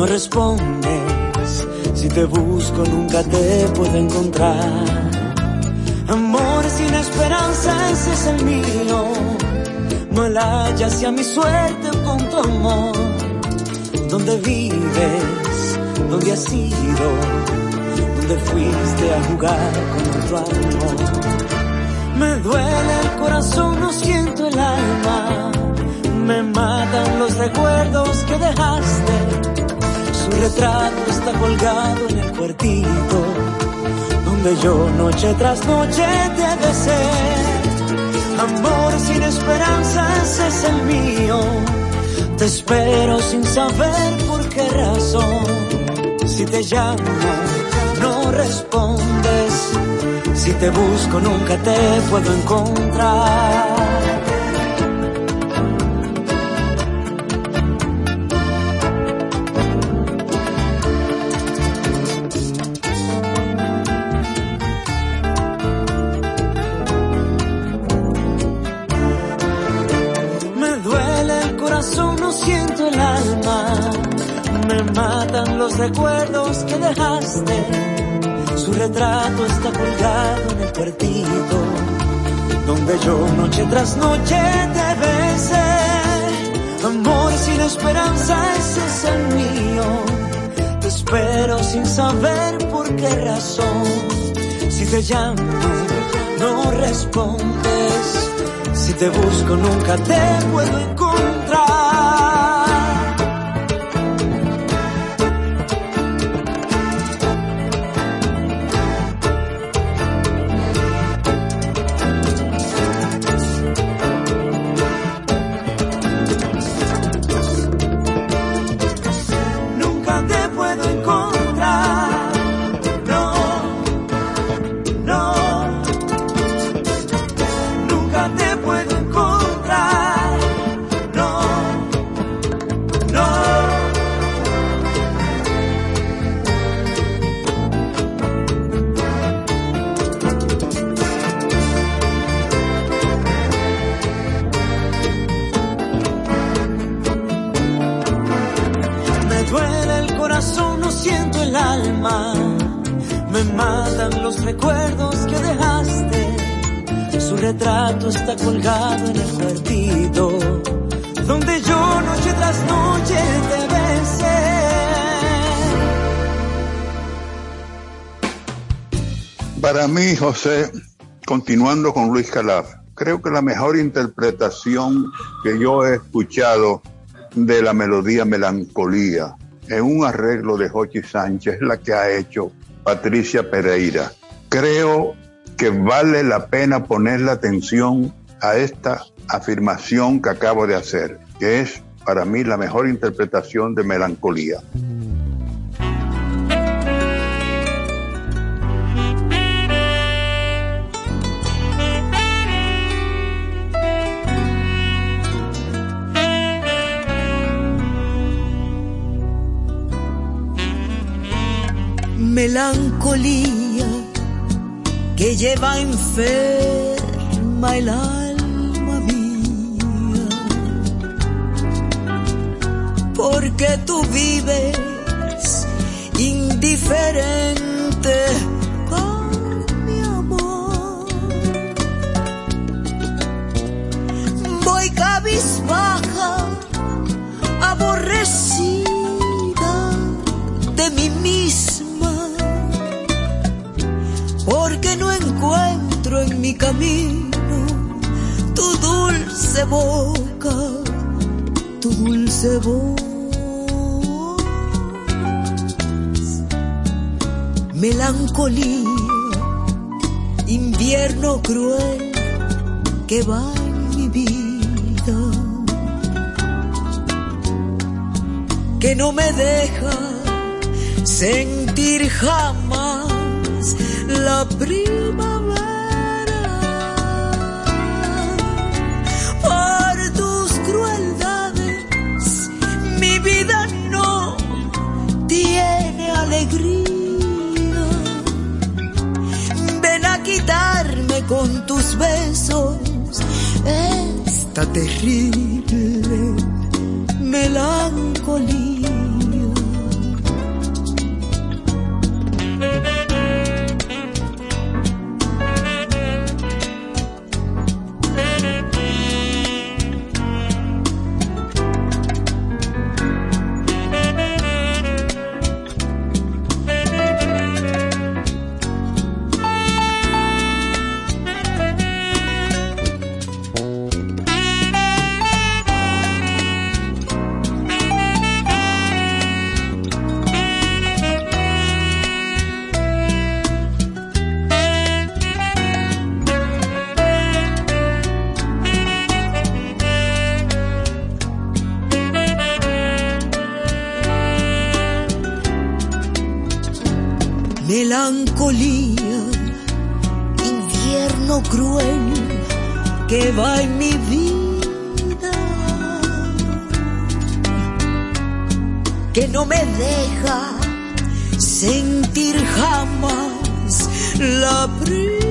no respondes. Si te busco, nunca te puedo encontrar. Amor sin esperanza, ese es el mío. No la hallas a mi suerte con tu amor. ¿Dónde vives? ¿Dónde has ido? ¿Dónde fuiste a jugar con otro amor? Me duele el corazón, no siento el alma. Me matan los recuerdos que dejaste. Su retrato está colgado en el cuartito donde yo noche tras noche te besé. Amor sin esperanzas es el mío. Te espero sin saber por qué razón. Si te llamo, no respondes si te busco nunca te puedo encontrar. Recuerdos que dejaste. Su retrato está colgado en el cuartito donde yo noche tras noche te besé. Amor sin esperanza, ese es el mío. Te espero sin saber por qué razón. Si te llamo, no respondes. Si te busco, nunca te puedo encontrar. Continuando con Luis Calaf, creo que la mejor interpretación que yo he escuchado de la melodía Melancolía en un arreglo de Jochi Sánchez es la que ha hecho Patricia Pereira creo que vale la pena ponerle atención a esta afirmación que acabo de hacer, que es para mí la mejor interpretación de melancolía. Melancolía que lleva enferma el alma mía. Porque tú vives indiferente con mi amor. Voy cabizbaja, aborrecida encuentro en mi camino tu dulce boca, tu dulce voz. Melancolía, invierno cruel que va en mi vida, que no me deja sentir jamás la primavera. Por tus crueldades mi vida no tiene alegría. Ven a quitarme con tus besos esta terrible melancolía. melancolía, invierno cruel que va en mi vida, que no me deja sentir jamás la prisa.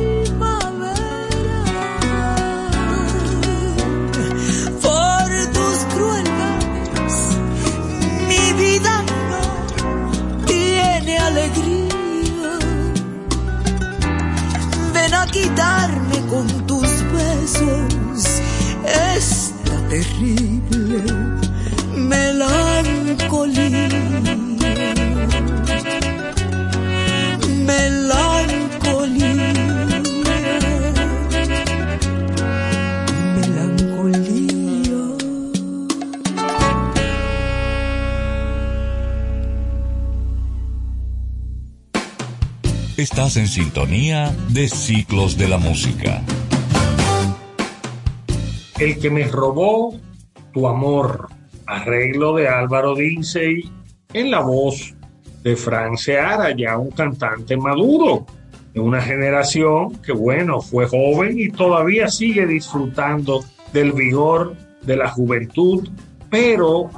Terrible melancolía. Melancolía. Melancolía. Estás en sintonía de Ciclos de la Música. El que me robó tu amor, arreglo de Álvaro Dinsey en la voz de Fran Seara, ya un cantante maduro, de una generación que, bueno, fue joven y todavía sigue disfrutando del vigor de la juventud, pero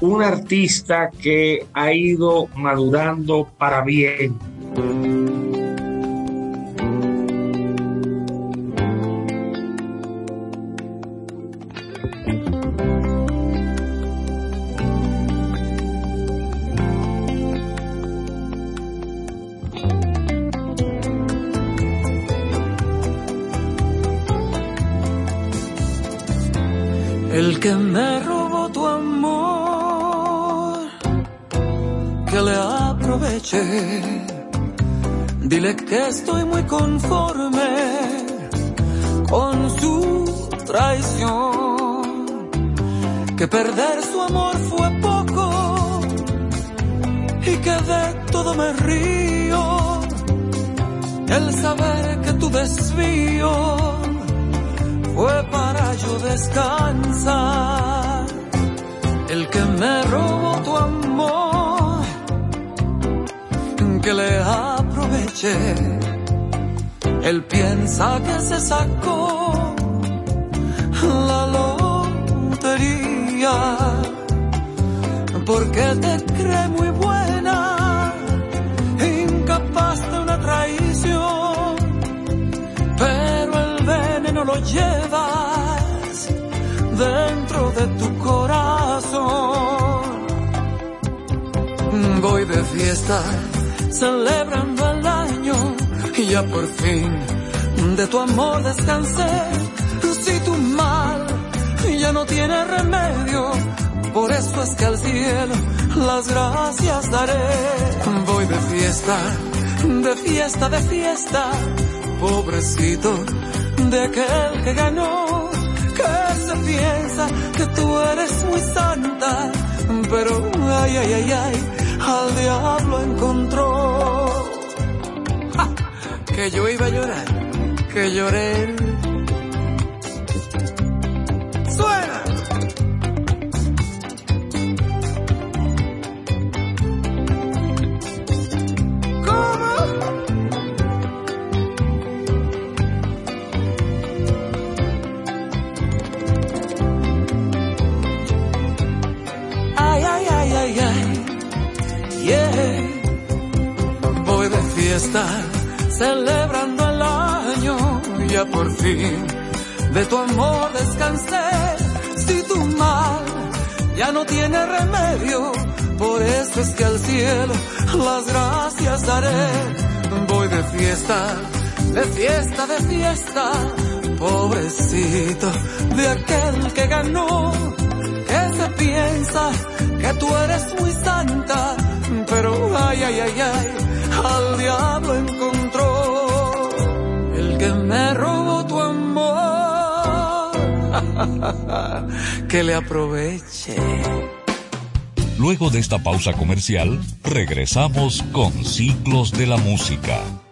un artista que ha ido madurando para bien. Conforme con su traición, que perder su amor fue poco y que de todo me río. El saber que tu desvío fue para yo descansar. El que me robó tu amor, que le aproveche. Él piensa que se sacó la lotería, porque te cree muy buena, incapaz de una traición, pero el veneno lo llevas dentro de tu corazón. Voy de fiesta, celebrando el año, y ya por fin de tu amor descansé. Si tu mal ya no tiene remedio, por eso es que al cielo las gracias daré. Voy de fiesta, de fiesta, de fiesta, pobrecito de aquel que ganó, que se piensa que tú eres muy santa, pero ay, ay, ay, ay, al diablo encontró. Que yo iba a llorar, que lloré. Suena. Ay, ay, ay, ay, ay, yeah. Voy de fiesta, celebrando el año, ya por fin de tu amor descansé. Si tu mal ya no tiene remedio, por eso es que al cielo las gracias daré. Voy de fiesta, de fiesta, de fiesta, pobrecito de aquel que ganó que se piensa que tú eres muy santa, pero ay, ay, ay, ay, al diablo encontró el que me robó tu amor, que le aproveche. Luego de esta pausa comercial, regresamos con Ciclos de la Música.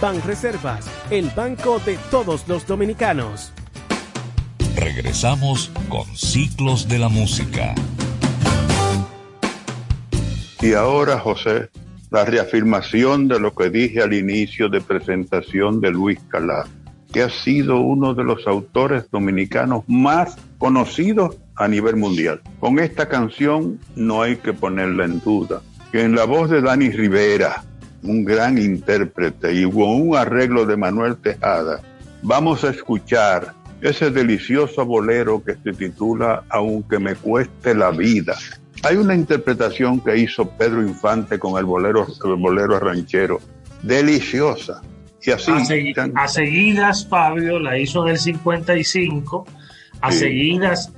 Banreservas, el banco de todos los dominicanos. Regresamos con Ciclos de la Música. Y ahora, José, la reafirmación de lo que dije al inicio de presentación de Luis Calá, que ha sido uno de los autores dominicanos más conocidos a nivel mundial. Con esta canción no hay que ponerla en duda, que en la voz de Dani Rivera, un gran intérprete, y con un arreglo de Manuel Tejada, vamos a escuchar ese delicioso bolero que se titula Aunque me cueste la vida. Hay una interpretación que hizo Pedro Infante con el bolero, el bolero ranchero, deliciosa. Y así. A, seguidas, Fabio la hizo en el 55, a seguidas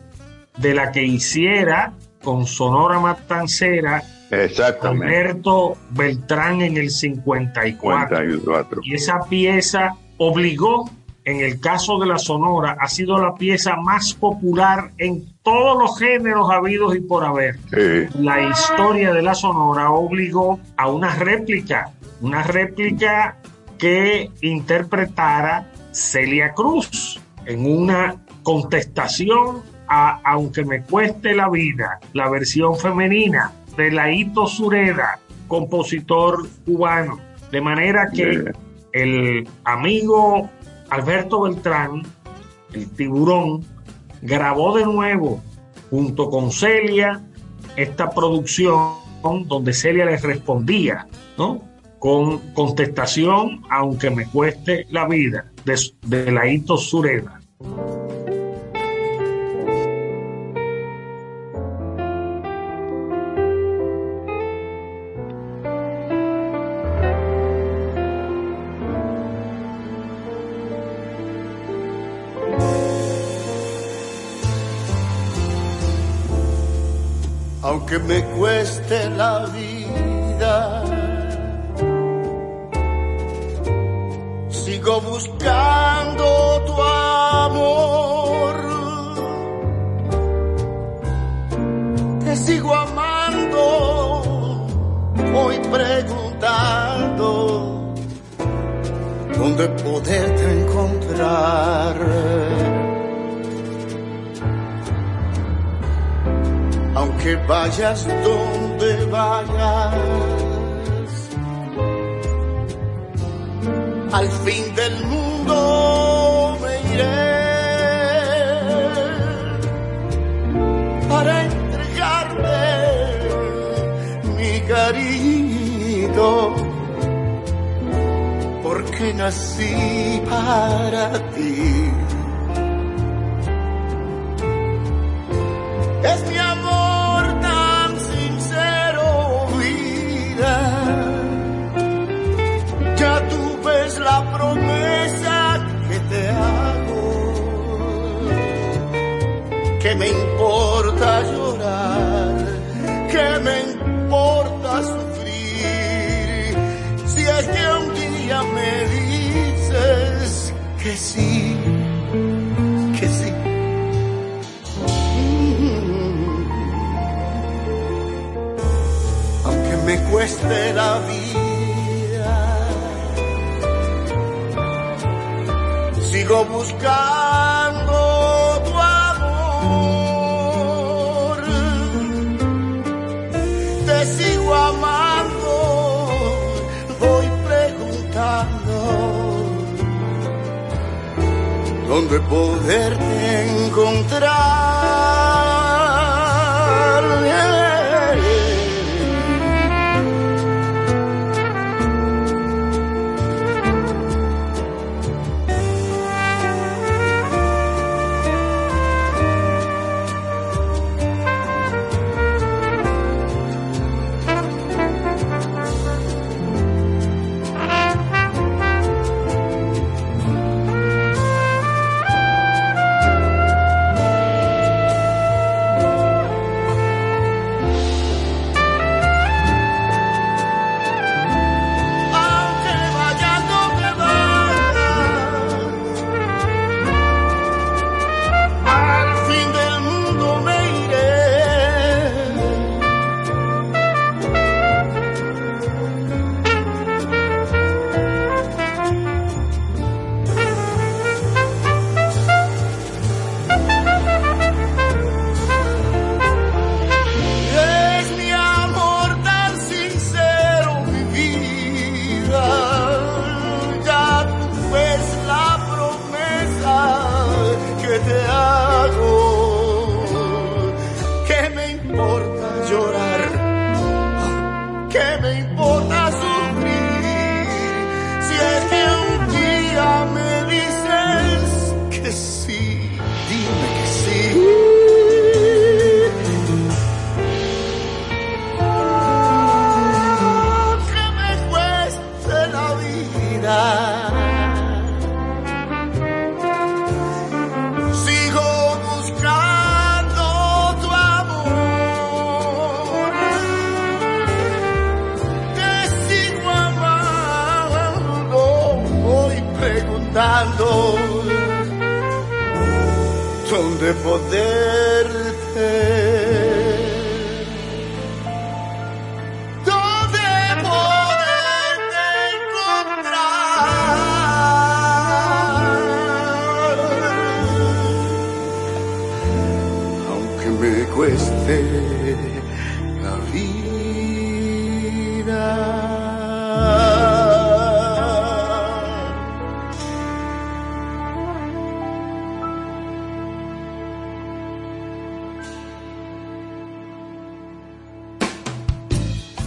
de la que hiciera con Sonora Matancera Exactamente. Alberto Beltrán en el 54. 54. Y esa pieza obligó en el caso de la Sonora, ha sido la pieza más popular en todos los géneros habidos y por haber. La historia de la Sonora obligó a una réplica, una réplica que interpretara Celia Cruz en una contestación a Aunque me cueste la vida, la versión femenina de Laito Sureda, compositor cubano. De manera que el amigo Alberto Beltrán, el tiburón, grabó de nuevo junto con Celia esta producción donde Celia les respondía, ¿no? Con contestación, aunque me cueste la vida, de, de Laito Sureda. Que me cueste la vida. Sigo buscando tu amor. Te sigo amando. Voy preguntando dónde poderte encontrar. Aunque vayas donde vayas. Al fin del mundo me iré para entregarte mi cariño, porque nací para ti. Es mi cueste la vida, sigo buscando donde poderte encontrar.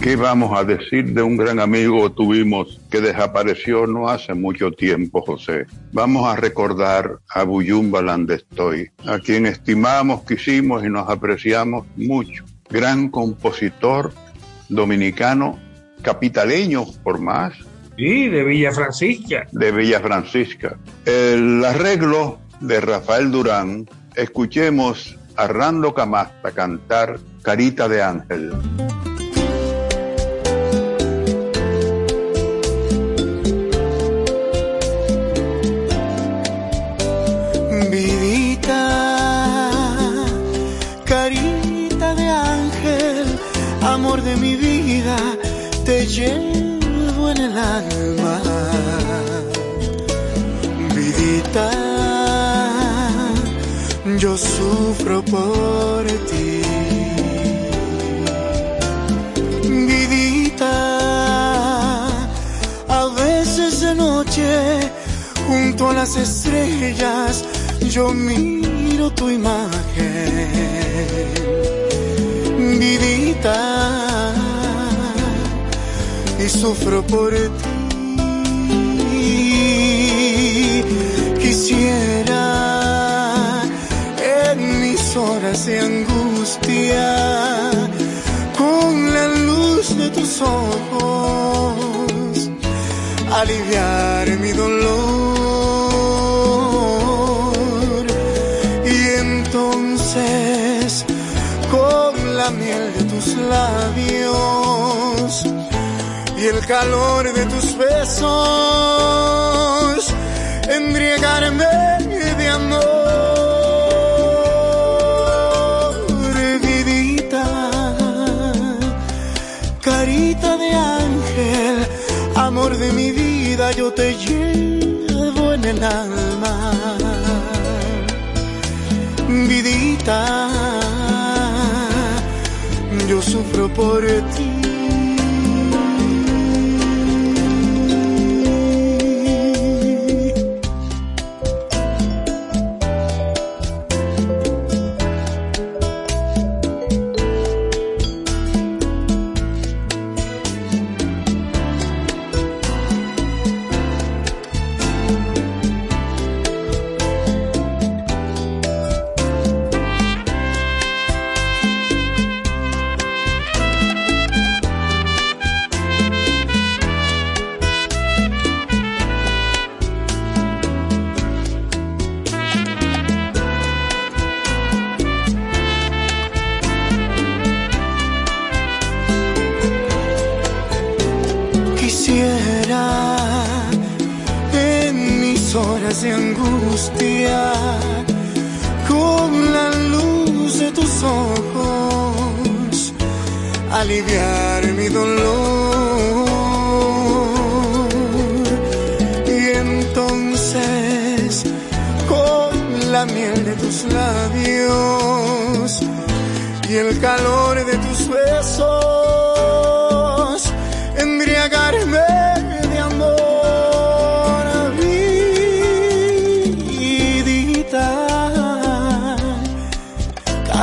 ¿Qué vamos a decir de un gran amigo que tuvimos que desapareció no hace mucho tiempo, José? Vamos a recordar a Buyumba Landestoy, a quien estimamos, quisimos y nos apreciamos mucho. Gran compositor dominicano, capitaleño por más, Sí, de Villa Francisca. de Villa Francisca. El arreglo de Rafael Durán, escuchemos a Rando Camasta cantar Carita de Ángel. De mi vida, te llevo en el alma. Vidita, yo sufro por ti. Vidita, a veces de noche junto a las estrellas yo miro tu imagen, vidita, y sufro por ti. Quisiera en mis horas de angustia, con la luz de tus ojos, aliviar mi dolor y entonces con la miel de tus labios y el calor de tus besos embriagarme de amor. Vidita carita de ángel amor de mi vida yo te llevo en el alma. Vidita yo sufro por ti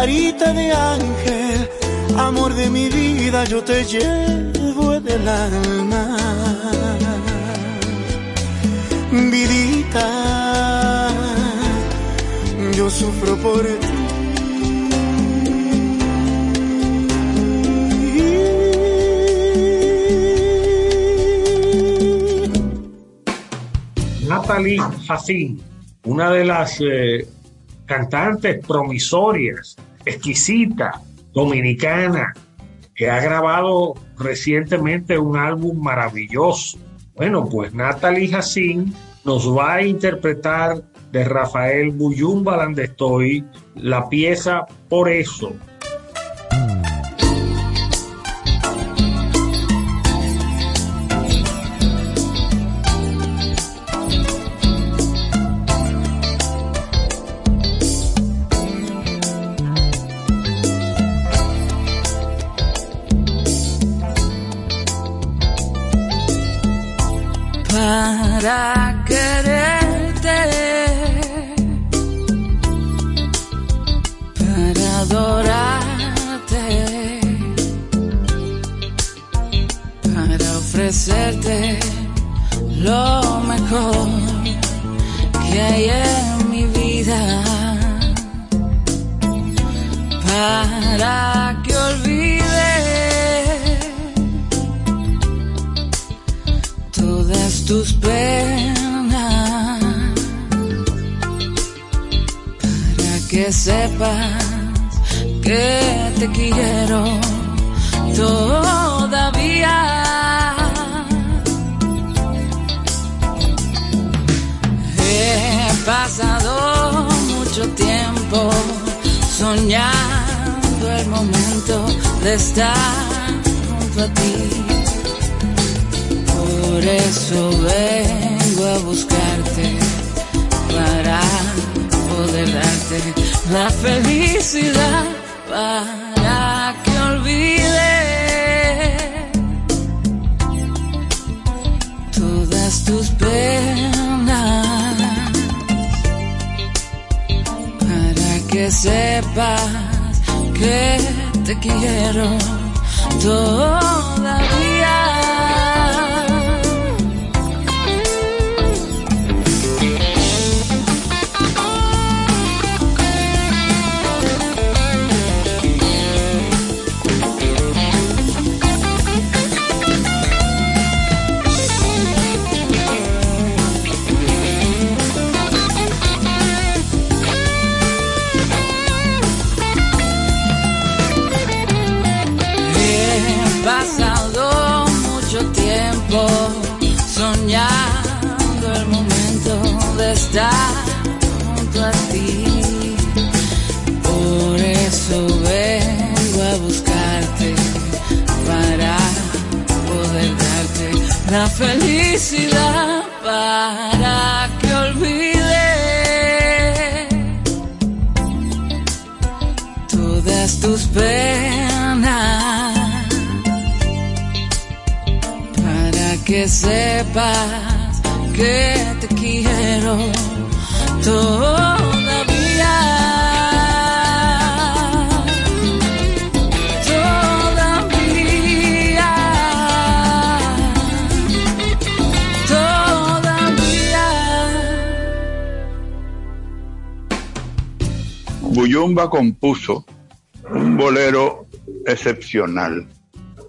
carita de ángel, vida yo te llevo en el alma. Vidita, yo sufro por ti. Natalie Jacín, una de las eh, cantantes promisorias, exquisita, dominicana, que ha grabado recientemente un álbum maravilloso. Bueno, pues Natalie Jacín nos va a interpretar de Rafael Buyumba Landestoy la pieza Por eso, Buyumba compuso un bolero excepcional,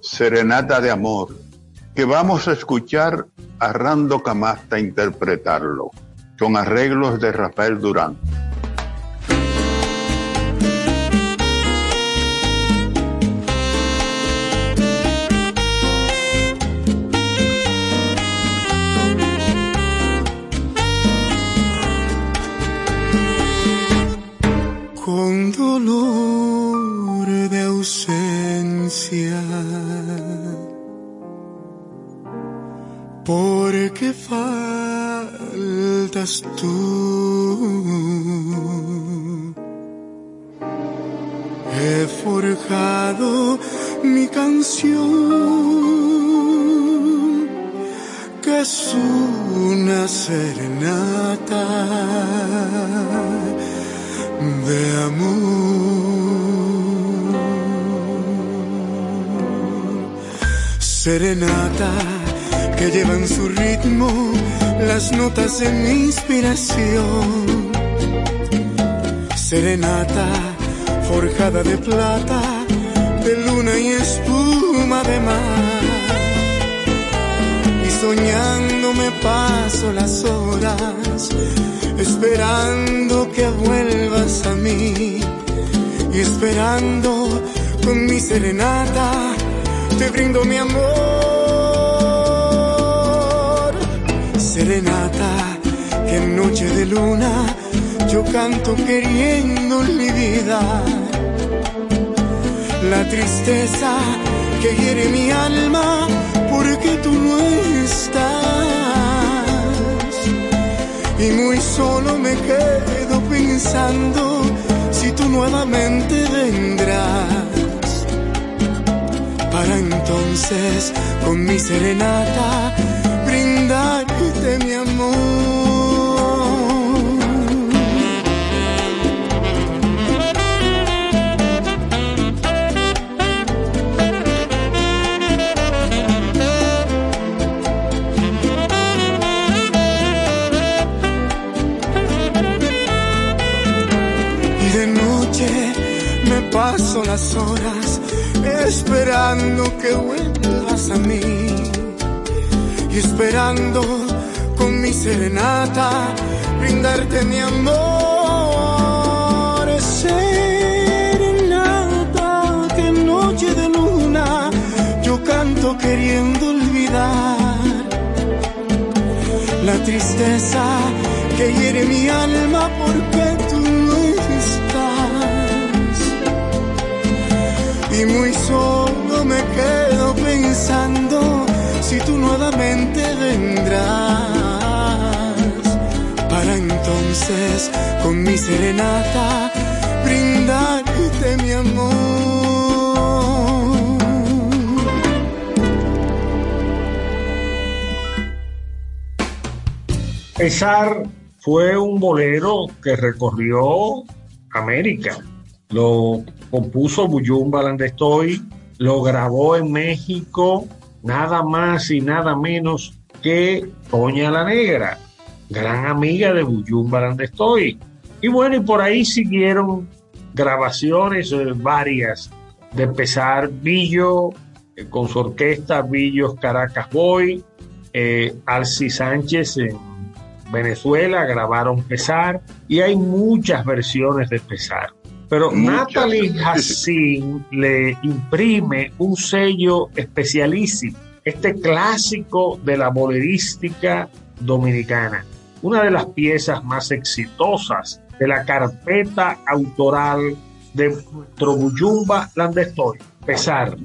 Serenata de Amor, que vamos a escuchar a Rando Camasta interpretarlo, con arreglos de Rafael Durán. Dolor de ausencia. Porque faltas tú. He forjado mi canción, que es una serenata de amor. Serenata que lleva en su ritmo las notas de mi inspiración. Serenata forjada de plata, de luna y espuma de mar. Soñando me paso las horas, esperando que vuelvas a mí. Y esperando con mi serenata, te brindo mi amor. Serenata, que en noche de luna yo canto queriendo olvidar la tristeza que hiere mi alma porque tú no estás. Y muy solo me quedo pensando si tú nuevamente vendrás. Para entonces con mi serenata brindarte mi amor. Paso las horas esperando que vuelvas a mí y esperando con mi serenata brindarte mi amor. Serenata que noche de luna yo canto queriendo olvidar la tristeza que hiere mi alma porque y muy solo me quedo pensando si tú nuevamente vendrás para entonces con mi serenata brindarte mi amor. Pesar fue un bolero que recorrió América. Lo compuso Buyumba Landestoy, lo grabó en México, nada más y nada menos que Toña la Negra, gran amiga de Buyumba Landestoy. Y bueno, y por ahí siguieron grabaciones eh, varias de empezar Billo eh, con su orquesta Billos Caracas Boy, eh, Alci Sánchez en Venezuela grabaron Pesar y hay muchas versiones de Pesar. Pero Natalie Hassin le imprime un sello especialísimo, este clásico de la bolerística dominicana, una de las piezas más exitosas de la carpeta autoral de Trobuyumba Landestoy, Pesar.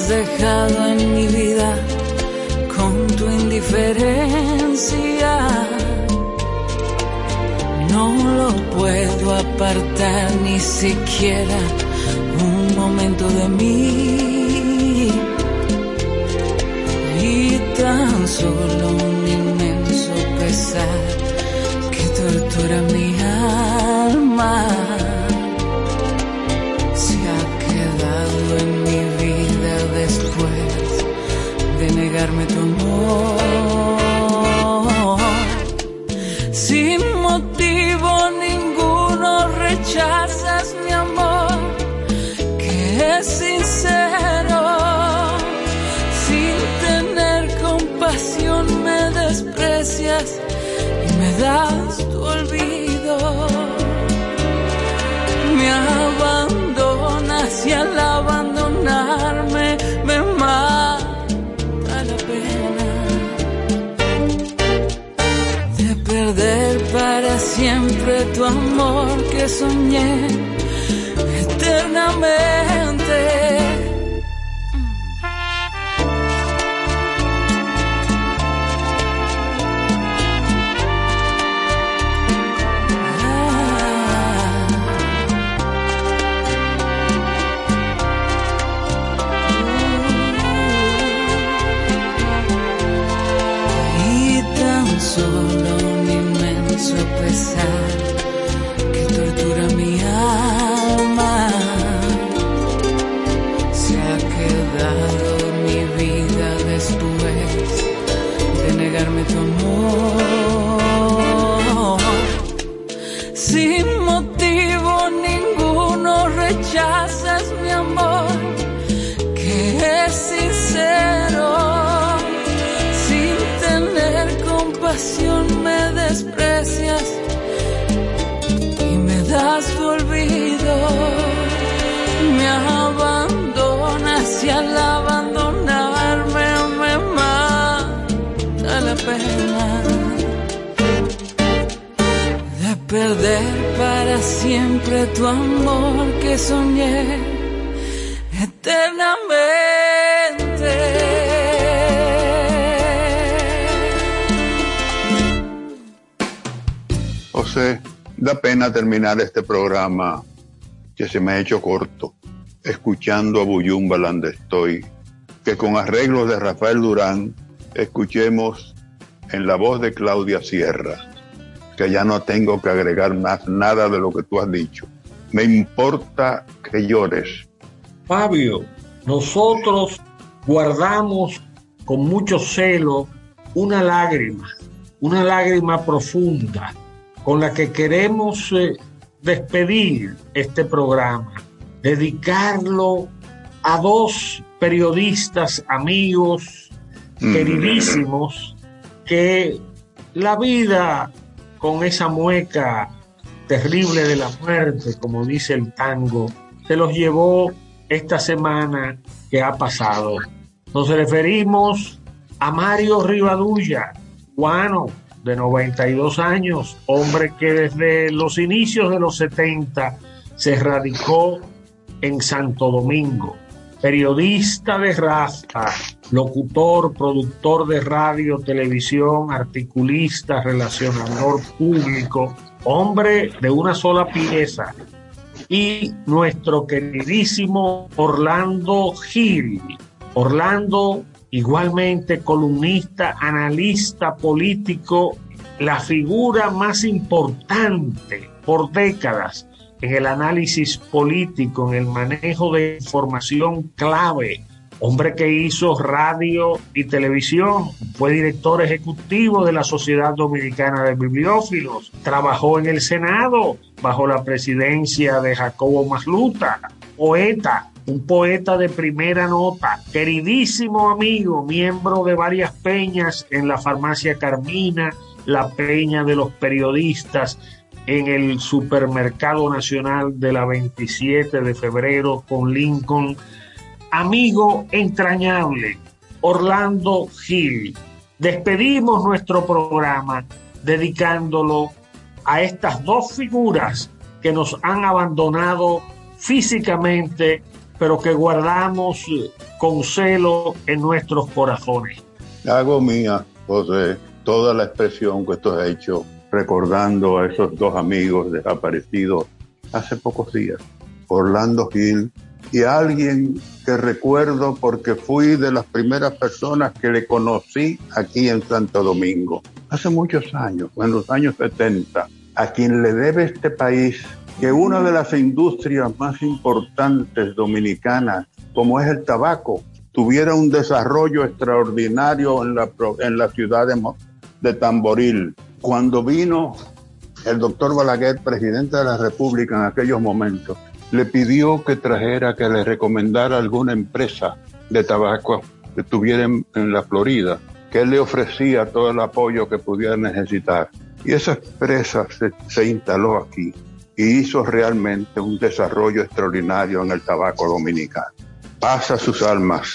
Has dejado en mi vida con tu indiferencia. No lo puedo apartar ni siquiera un momento de mí. Y tan solo un inmenso pesar que tortura mi alma. Tu amor. Sin motivo ninguno rechazas mi amor, que es sincero. Sin tener compasión me desprecias y me das tu olvido. Me abandonas y al abandonarme siempre tu amor que soñé eternamente. Siempre tu amor que soñé eternamente. José, da pena terminar este programa que se me ha hecho corto, escuchando a Buyumba donde estoy, que con arreglos de Rafael Durán escuchemos en la voz de Claudia Sierra que ya no tengo que agregar más nada de lo que tú has dicho. Me importa que llores. Fabio, nosotros guardamos con mucho celo una lágrima, una lágrima profunda con la que queremos eh, despedir este programa, dedicarlo a dos periodistas amigos, mm. queridísimos, que la vida con esa mueca terrible de la muerte, como dice el tango, se los llevó esta semana que ha pasado. Nos referimos a Mario Rivadulla, guano de 92 años, hombre que desde los inicios de los 70 se radicó en Santo Domingo, periodista de raza, locutor, productor de radio, televisión, articulista, relacionador público, hombre de una sola pieza. Y nuestro queridísimo Orlando Gil. Orlando, igualmente columnista, analista político, la figura más importante por décadas en el análisis político, en el manejo de información clave. Hombre que hizo radio y televisión, fue director ejecutivo de la Sociedad Dominicana de Bibliófilos, trabajó en el Senado bajo la presidencia de Jacobo Masluta, poeta, un poeta de primera nota, queridísimo amigo, miembro de varias peñas en la farmacia Carmina, la peña de los periodistas, en el supermercado nacional de la 27 de febrero con Lincoln, amigo entrañable, Orlando Gil. Despedimos nuestro programa dedicándolo a estas dos figuras que nos han abandonado físicamente, pero que guardamos con celo en nuestros corazones. Hago mía, José, toda la expresión que tú has hecho recordando a esos dos amigos desaparecidos hace pocos días. Orlando Gil y alguien que recuerdo porque fui de las primeras personas que le conocí aquí en Santo Domingo, hace muchos años, en los años 70, a quien le debe este país que una de las industrias más importantes dominicanas, como es el tabaco, tuviera un desarrollo extraordinario en la, en la ciudad de, de Tamboril. Cuando vino el doctor Balaguer, presidente de la República en aquellos momentos, le pidió que trajera, que le recomendara alguna empresa de tabaco que tuviera en, la Florida, que él le ofrecía todo el apoyo que pudiera necesitar. Y esa empresa se, se instaló aquí y hizo realmente un desarrollo extraordinario en el tabaco dominicano. Pasa sus almas.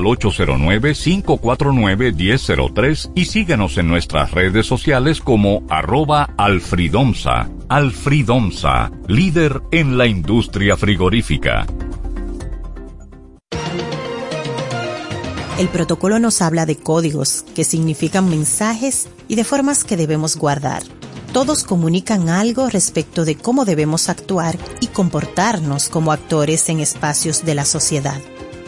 al 809-549-1003 y síguenos en nuestras redes sociales como arroba alfridomsa. Alfridomsa, líder en la industria frigorífica. El protocolo nos habla de códigos, que significan mensajes y de formas que debemos guardar todos comunican algo respecto de cómo debemos actuar y comportarnos como actores en espacios de la sociedad.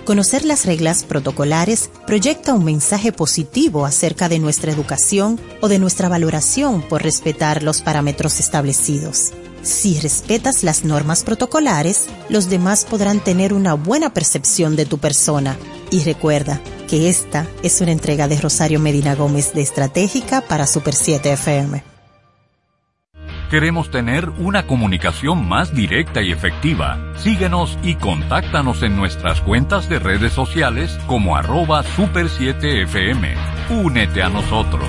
Conocer las reglas protocolares proyecta un mensaje positivo acerca de nuestra educación o de nuestra valoración por respetar los parámetros establecidos. Si respetas las normas protocolares, los demás podrán tener una buena percepción de tu persona. Y recuerda que esta es una entrega de Rosario Medina Gómez de Estratégica para Super 7 FM. Queremos tener una comunicación más directa y efectiva. Síguenos y contáctanos en nuestras cuentas de redes sociales como arroba super7fm. Únete a nosotros.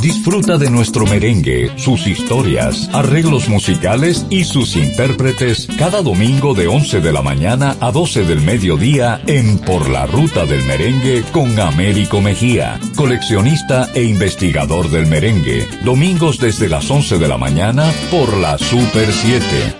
Disfruta de nuestro merengue, sus historias, arreglos musicales y sus intérpretes cada domingo de 11 de la mañana a 12 del mediodía en Por la Ruta del Merengue con Américo Mejía, coleccionista e investigador del merengue. Domingos desde las 11 de la mañana por la Super 7.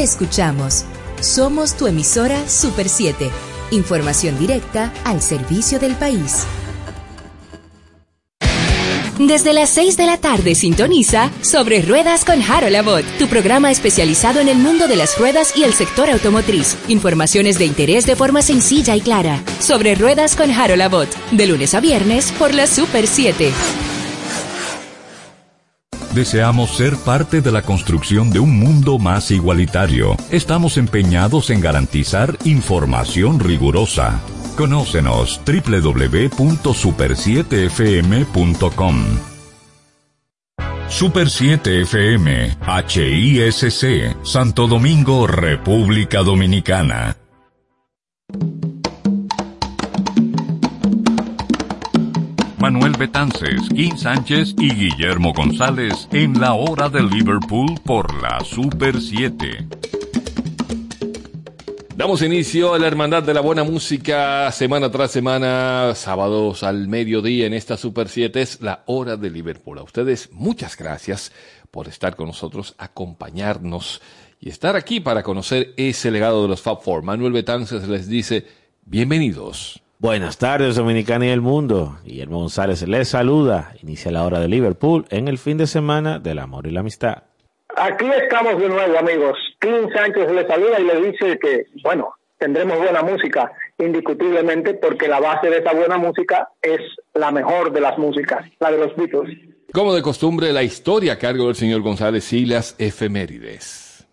Escuchamos. Somos tu emisora Super 7. Información directa al servicio del país. Desde las 6 de la tarde sintoniza Sobre Ruedas con Harold Abbott, tu programa especializado en el mundo de las ruedas y el sector automotriz. Informaciones de interés de forma sencilla y clara. Sobre Ruedas con Harold Abbott, de lunes a viernes por la Super 7. Deseamos ser parte de la construcción de un mundo más igualitario. Estamos empeñados en garantizar información rigurosa. Conócenos www.super7fm.com. Super 7 FM, HISC, Santo Domingo, República Dominicana. Manuel Betances, Kim Sánchez y Guillermo González en la hora de Liverpool por la Super 7. Damos inicio a la Hermandad de la Buena Música semana tras semana, sábados al mediodía en esta Super 7 es la hora de Liverpool. A ustedes muchas gracias por estar con nosotros, acompañarnos y estar aquí para conocer ese legado de los Fab Four. Manuel Betances les dice bienvenidos. Buenas tardes, Dominicana y el mundo. Guillermo González les saluda. Inicia la hora de Liverpool en el fin de semana del amor y la amistad. Aquí estamos de nuevo, amigos. Tim Sánchez le saluda y le dice que, bueno, tendremos buena música, indiscutiblemente, porque la base de esa buena música es la mejor de las músicas, la de los Beatles. Como de costumbre, la historia a cargo del señor González y las efemérides.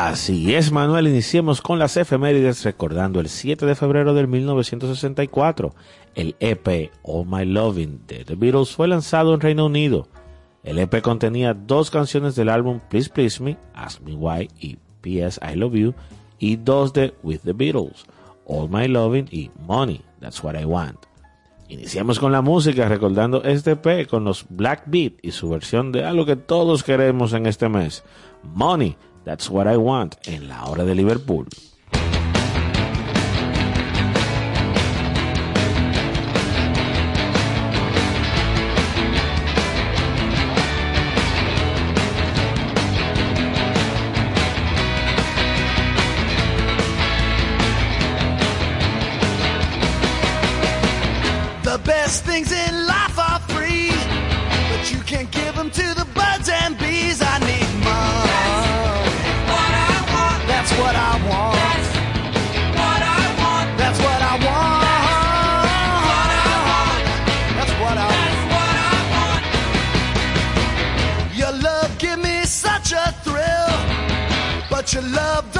Así es, Manuel. Iniciemos con las efemérides recordando el 7 de febrero de 1964. El EP All My Loving de The Beatles fue lanzado en Reino Unido. El EP contenía dos canciones del álbum Please Please Me, Ask Me Why y P.S. I Love You, y dos de With the Beatles, All My Loving y Money, That's What I Want. Iniciamos con la música recordando este EP con los Black Beat y su versión de algo que todos queremos en este mes, Money, That's What I Want, en la hora de Liverpool. You love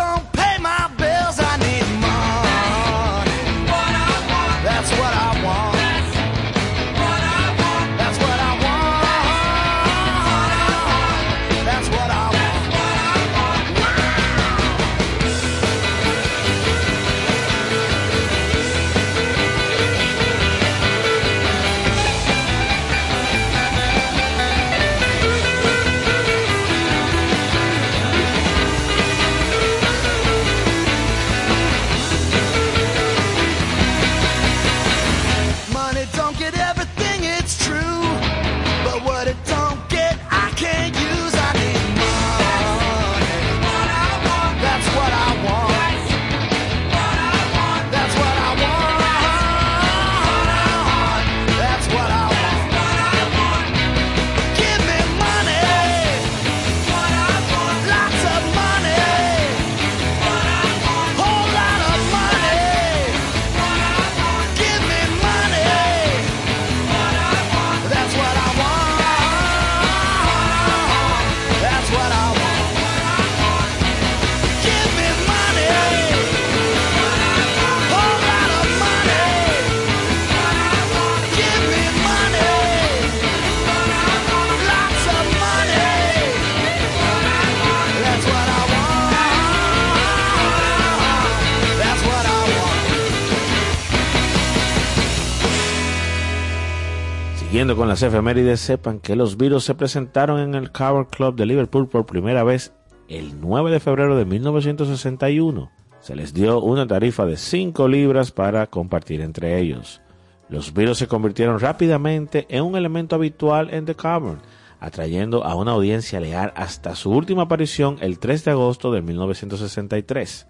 con las efemérides, sepan que los Beatles se presentaron en el Cover Club de Liverpool por primera vez el 9 de febrero de 1961. Se les dio una tarifa de 5 libras para compartir entre ellos. Los Beatles se convirtieron rápidamente en un elemento habitual en The Cavern, atrayendo a una audiencia leal hasta su última aparición el 3 de agosto de 1963.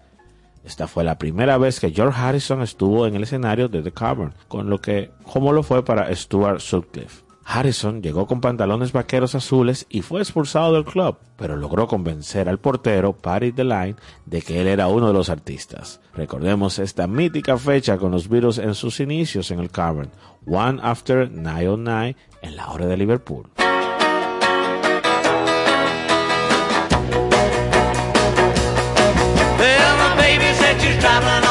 Esta fue la primera vez que George Harrison estuvo en el escenario de The Cavern, con lo que, como lo fue para Stuart Sutcliffe. Harrison llegó con pantalones vaqueros azules y fue expulsado del club, pero logró convencer al portero Patty DeLine de que él era uno de los artistas. Recordemos esta mítica fecha con los Beatles en sus inicios en el Cavern, One After 909 en la hora de Liverpool. Traveling